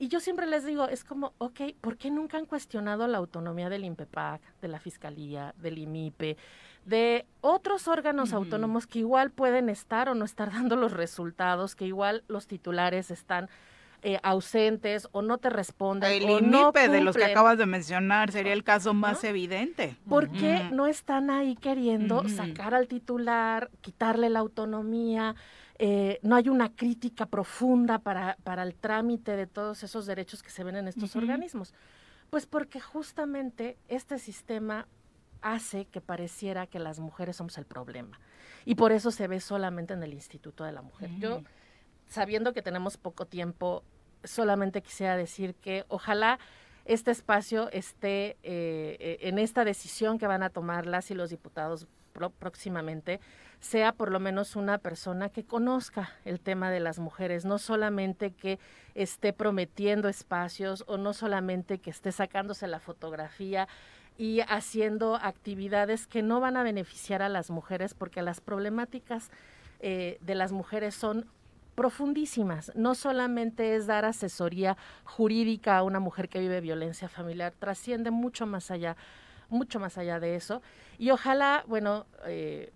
Y yo siempre les digo, es como, ok, ¿por qué nunca han cuestionado la autonomía del INPEPAC, de la Fiscalía, del IMIPE, de otros órganos autónomos que igual pueden estar o no estar <laughs> dando los resultados, que igual los titulares están eh, ausentes o no te responden el o IMIPE no de los que acabas de mencionar sería el caso más evidente. ¿Por qué no están ahí queriendo sacar al titular, quitarle la autonomía? Eh, no hay una crítica profunda para, para el trámite de todos esos derechos que se ven en estos organismos. Pues porque justamente este sistema hace que pareciera que las mujeres somos el problema. Y por eso se ve solamente en el Instituto de la Mujer. Yo, Ujú. sabiendo que tenemos poco tiempo, solamente quisiera decir que ojalá este espacio esté eh, eh, en esta decisión que van a tomar las y los diputados próximamente, sea por lo menos una persona que conozca el tema de las mujeres, no solamente que esté prometiendo espacios o no solamente que esté sacándose la fotografía y haciendo actividades que no van a beneficiar a las mujeres porque las problemáticas eh, de las mujeres son profundísimas. No solamente es dar asesoría jurídica a una mujer que vive violencia familiar, trasciende mucho más allá, mucho más allá de eso. Y ojalá, bueno, eh,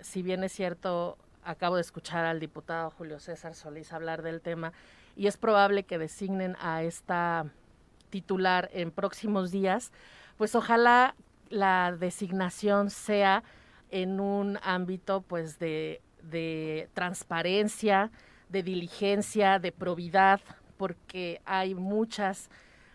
si bien es cierto, acabo de escuchar al diputado Julio César Solís hablar del tema y es probable que designen a esta titular en próximos días, pues ojalá la designación sea en un ámbito pues de, de transparencia, de diligencia, de probidad, porque hay muchas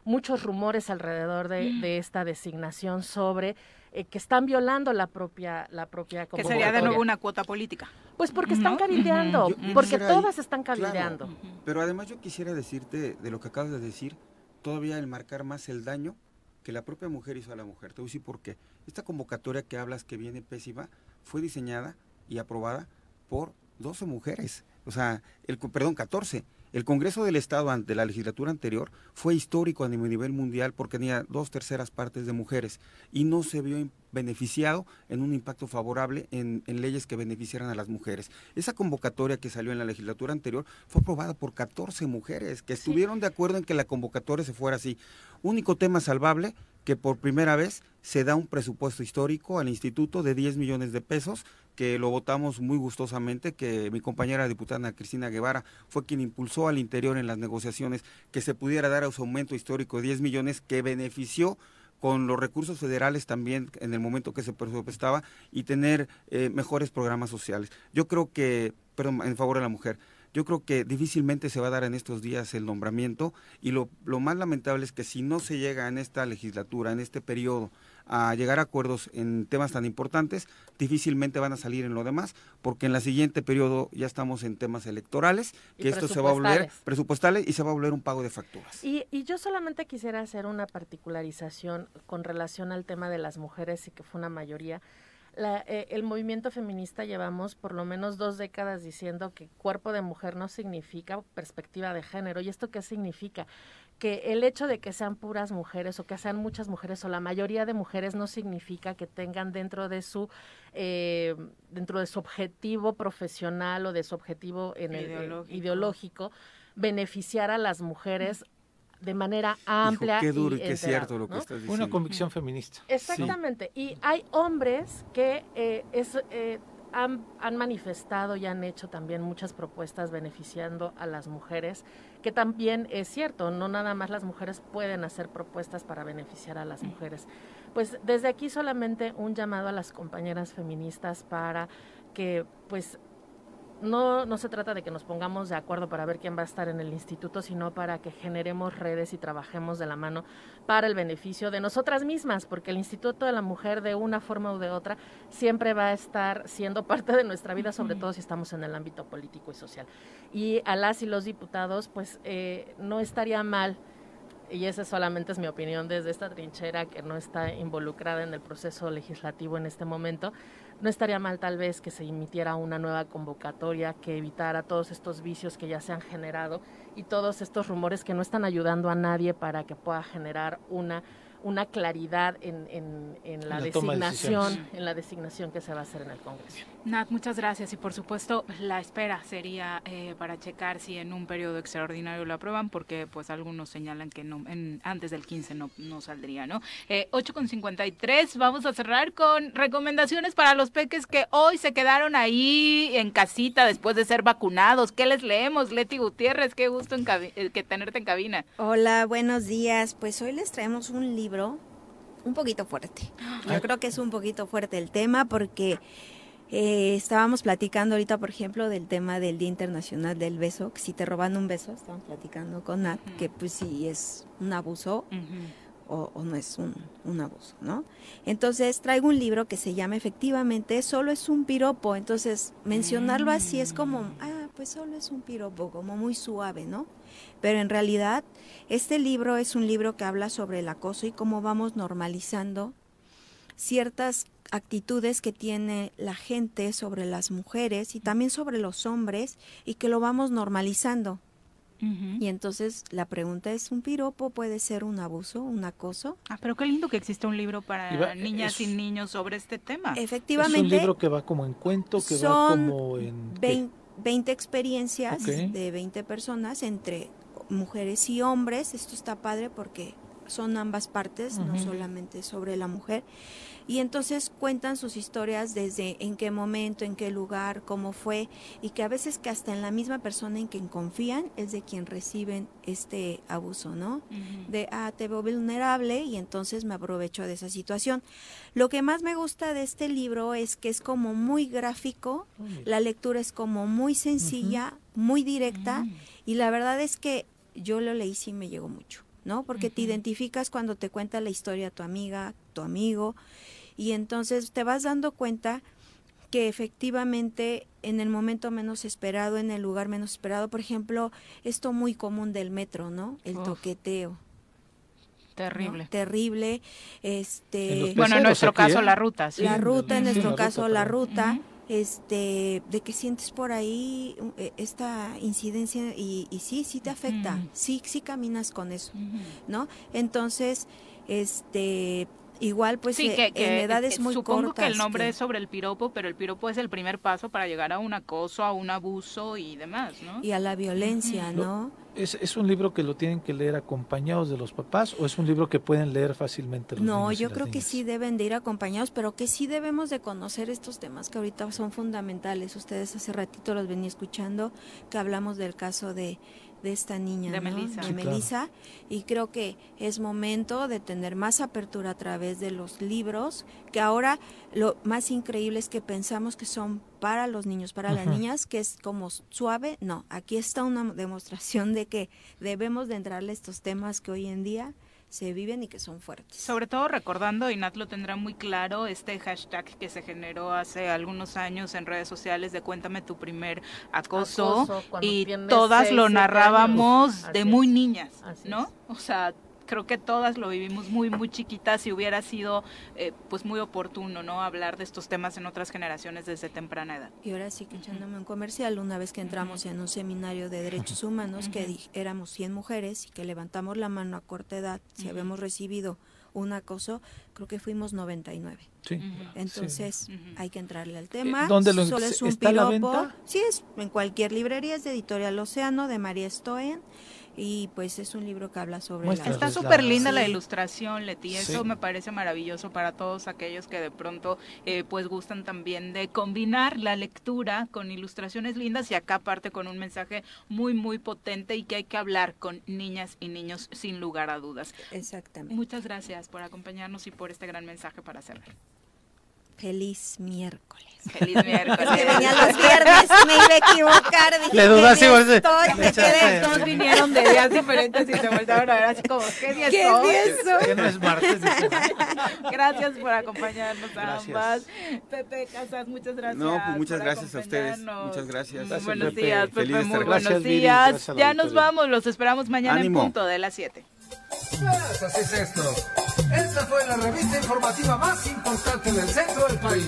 muchos rumores alrededor de, de esta designación sobre eh, que están violando la propia la propia Que sería de nuevo una cuota política. Pues porque están ¿No? cabildeando, Yo- yo porque quisiera ahí- todas están cabildeando. Claro, pero además yo quisiera decirte de lo que acabas de decir, todavía el marcar más el daño que la propia mujer hizo a la mujer. Te voy a decir por qué. Esta convocatoria que hablas que viene pésima fue diseñada y aprobada por 12 mujeres. O sea, el, perdón, 14. El Congreso del Estado ante la legislatura anterior fue histórico a nivel mundial porque tenía dos terceras partes de mujeres y no se vio beneficiado en un impacto favorable en, en leyes que beneficiaran a las mujeres. Esa convocatoria que salió en la legislatura anterior fue aprobada por 14 mujeres que estuvieron de acuerdo en que la convocatoria se fuera así. Único tema salvable que por primera vez se da un presupuesto histórico al instituto de 10 millones de pesos, que lo votamos muy gustosamente, que mi compañera diputada Cristina Guevara fue quien impulsó al interior en las negociaciones que se pudiera dar ese aumento histórico de 10 millones que benefició con los recursos federales también en el momento que se presupuestaba y tener eh, mejores programas sociales. Yo creo que, perdón, en favor de la mujer, yo creo que difícilmente se va a dar en estos días el nombramiento y lo, lo más lamentable es que si no se llega en esta legislatura, en este periodo, a llegar a acuerdos en temas tan importantes, difícilmente van a salir en lo demás, porque en la siguiente periodo ya estamos en temas electorales, que esto se va a volver presupuestales. presupuestales y se va a volver un pago de facturas. Y, y yo solamente quisiera hacer una particularización con relación al tema de las mujeres y que fue una mayoría. La, eh, el movimiento feminista llevamos por lo menos dos décadas diciendo que cuerpo de mujer no significa perspectiva de género. ¿Y esto qué significa? Que el hecho de que sean puras mujeres o que sean muchas mujeres o la mayoría de mujeres no significa que tengan dentro de su eh, dentro de su objetivo profesional o de su objetivo en el, eh, Ideológico. ideológico beneficiar a las mujeres de manera amplia qué duro y qué cierto lo que estás Una convicción feminista. Exactamente. Y hay hombres que eh, es, eh, han, han manifestado y han hecho también muchas propuestas beneficiando a las mujeres, que también es cierto, no nada más las mujeres pueden hacer propuestas para beneficiar a las mujeres. Pues desde aquí solamente un llamado a las compañeras feministas para que pues no, no se trata de que nos pongamos de acuerdo para ver quién va a estar en el instituto, sino para que generemos redes y trabajemos de la mano para el beneficio de nosotras mismas, porque el Instituto de la Mujer de una forma u de otra siempre va a estar siendo <laughs> parte de nuestra vida, sobre todo si estamos en el ámbito político y social. Y a las y los diputados, pues eh, no estaría mal y esa solamente es mi opinión desde esta trinchera que no está involucrada en el proceso legislativo en este momento, no estaría mal tal vez que se emitiera una nueva convocatoria que evitara todos estos vicios que ya se han generado y todos estos rumores que no están ayudando a nadie para que pueda generar una una claridad en, en, en la, la toma de designación en la designación que se va a hacer en el Congreso. Nat, muchas gracias y por supuesto la espera sería eh, para checar si en un periodo extraordinario lo aprueban porque pues algunos señalan que no en, antes del 15 no, no saldría, ¿no? Eh, 8 con 53, vamos a cerrar con recomendaciones para los peques que hoy se quedaron ahí en casita después de ser vacunados. ¿Qué les leemos? Leti Gutiérrez, qué gusto en eh, que tenerte en cabina. Hola, buenos días. Pues hoy les traemos un libro un poquito fuerte. Yo creo que es un poquito fuerte el tema porque eh, estábamos platicando ahorita, por ejemplo, del tema del Día Internacional del Beso, que si te roban un beso, estamos platicando con Nat, que pues si es un abuso o, o no es un, un abuso, ¿no? Entonces traigo un libro que se llama efectivamente Solo es un piropo, entonces mencionarlo así es como, ah, pues solo es un piropo, como muy suave, ¿no? Pero en realidad este libro es un libro que habla sobre el acoso y cómo vamos normalizando ciertas actitudes que tiene la gente sobre las mujeres y también sobre los hombres y que lo vamos normalizando. Y entonces la pregunta es, ¿un piropo puede ser un abuso, un acoso? Ah, pero qué lindo que existe un libro para niñas es- y niños sobre este tema. Efectivamente. Es un libro que va como en cuento, que va como en... ¿qué? vein- 20 experiencias de 20 personas entre mujeres y hombres. Esto está padre porque son ambas partes, no solamente sobre la mujer. Y entonces cuentan sus historias desde en qué momento, en qué lugar, cómo fue, y que a veces que hasta en la misma persona en quien confían es de quien reciben este abuso, ¿no? de, ah, te veo vulnerable y entonces me aprovecho de esa situación. Lo que más me gusta de este libro es que es como muy gráfico, la lectura es como muy sencilla, muy directa y la verdad es que yo lo leí sí me llegó mucho, ¿no? Porque te identificas cuando te cuenta la historia tu amiga, tu amigo y entonces te vas dando cuenta que efectivamente en el momento menos esperado, en el lugar menos esperado, por ejemplo, esto muy común del metro, ¿no? El Uf. toqueteo. Terrible. ¿no? Terrible. Este, Bueno, en nuestro aquí, caso, ¿eh? la ruta, sí. La ruta, en Sí, nuestro la caso, ruta, la ruta. Este, de que sientes por ahí uh, eh, esta incidencia y, y sí, sí te afecta, sí, sí caminas con eso, ¿no? Entonces, este, igual pues Sí, eh, que, en edades muy supongo cortas. que el nombre que- es sobre el piropo, pero el piropo es el primer paso para llegar a un acoso, a un abuso y demás, ¿no? y a la violencia, ¿no? ¿Es, ¿Es un libro que lo tienen que leer acompañados de los papás o es un libro que pueden leer fácilmente los No, niños yo creo que sí deben de ir acompañados, pero que sí debemos de conocer estos temas que ahorita son fundamentales. Ustedes hace ratito los venía escuchando que hablamos del caso de, de esta niña, De ¿no? Melissa. de Sí, claro. Melissa, y creo que es momento de tener más apertura a través de los libros, que ahora lo más increíble es que pensamos que son para los niños, para las niñas, que es como suave. No, aquí está una demostración de que debemos de entrarle a estos temas que hoy en día se viven y que son fuertes. Sobre todo recordando, y Nat lo tendrá muy claro, este hashtag que se generó hace algunos años en redes sociales de Cuéntame tu primer acoso, Acoso, y todas seis, lo narrábamos años. de muy niñas, ¿no? O sea, creo que todas lo vivimos muy, muy chiquitas y hubiera sido eh, pues muy oportuno, ¿no? Hablar de estos temas en otras generaciones desde temprana edad. Y ahora sí que echándome un comercial, una vez que entramos en un seminario de derechos humanos, que di- éramos 100 mujeres y que levantamos la mano a corta edad, si habíamos recibido un acoso, creo que fuimos 99. Sí. Entonces, Sí. hay que entrarle al tema. ¿dónde lo- Solo es un está a la piropo. venta? Sí, es en cualquier librería, es de Editorial Océano, de María Stoen. Y pues es un libro que habla sobre Muestra la... Está súper linda la ilustración, Leti. Eso Sí. me parece maravilloso para todos aquellos que de pronto eh, pues gustan también de combinar la lectura con ilustraciones lindas y acá aparte con un mensaje muy muy potente y que hay que hablar con niñas y niños sin lugar a dudas. Exactamente. Muchas gracias por acompañarnos y por este gran mensaje para cerrar. Feliz miércoles. Feliz miércoles. <laughs> Es que venía los viernes, me iba a equivocar. <laughs> Dije, Le ¿qué Me echaste- quedé- Todos vinieron de días diferentes y se voltaron a ver así como, ¿qué día ¿Qué soy? Que no es martes. <laughs> Gracias por acompañarnos a Gracias. ambas. Pepe Casas, muchas gracias. No, pues muchas gracias a ustedes. Muchas gracias. Gracias, buenos Pepe. días, Pepe. Feliz muy buenos Gracias, días. ya nos vamos, los esperamos mañana Ánimo. en punto de las 7. Pues así es esto. Esta fue la revista informativa más importante del centro del país.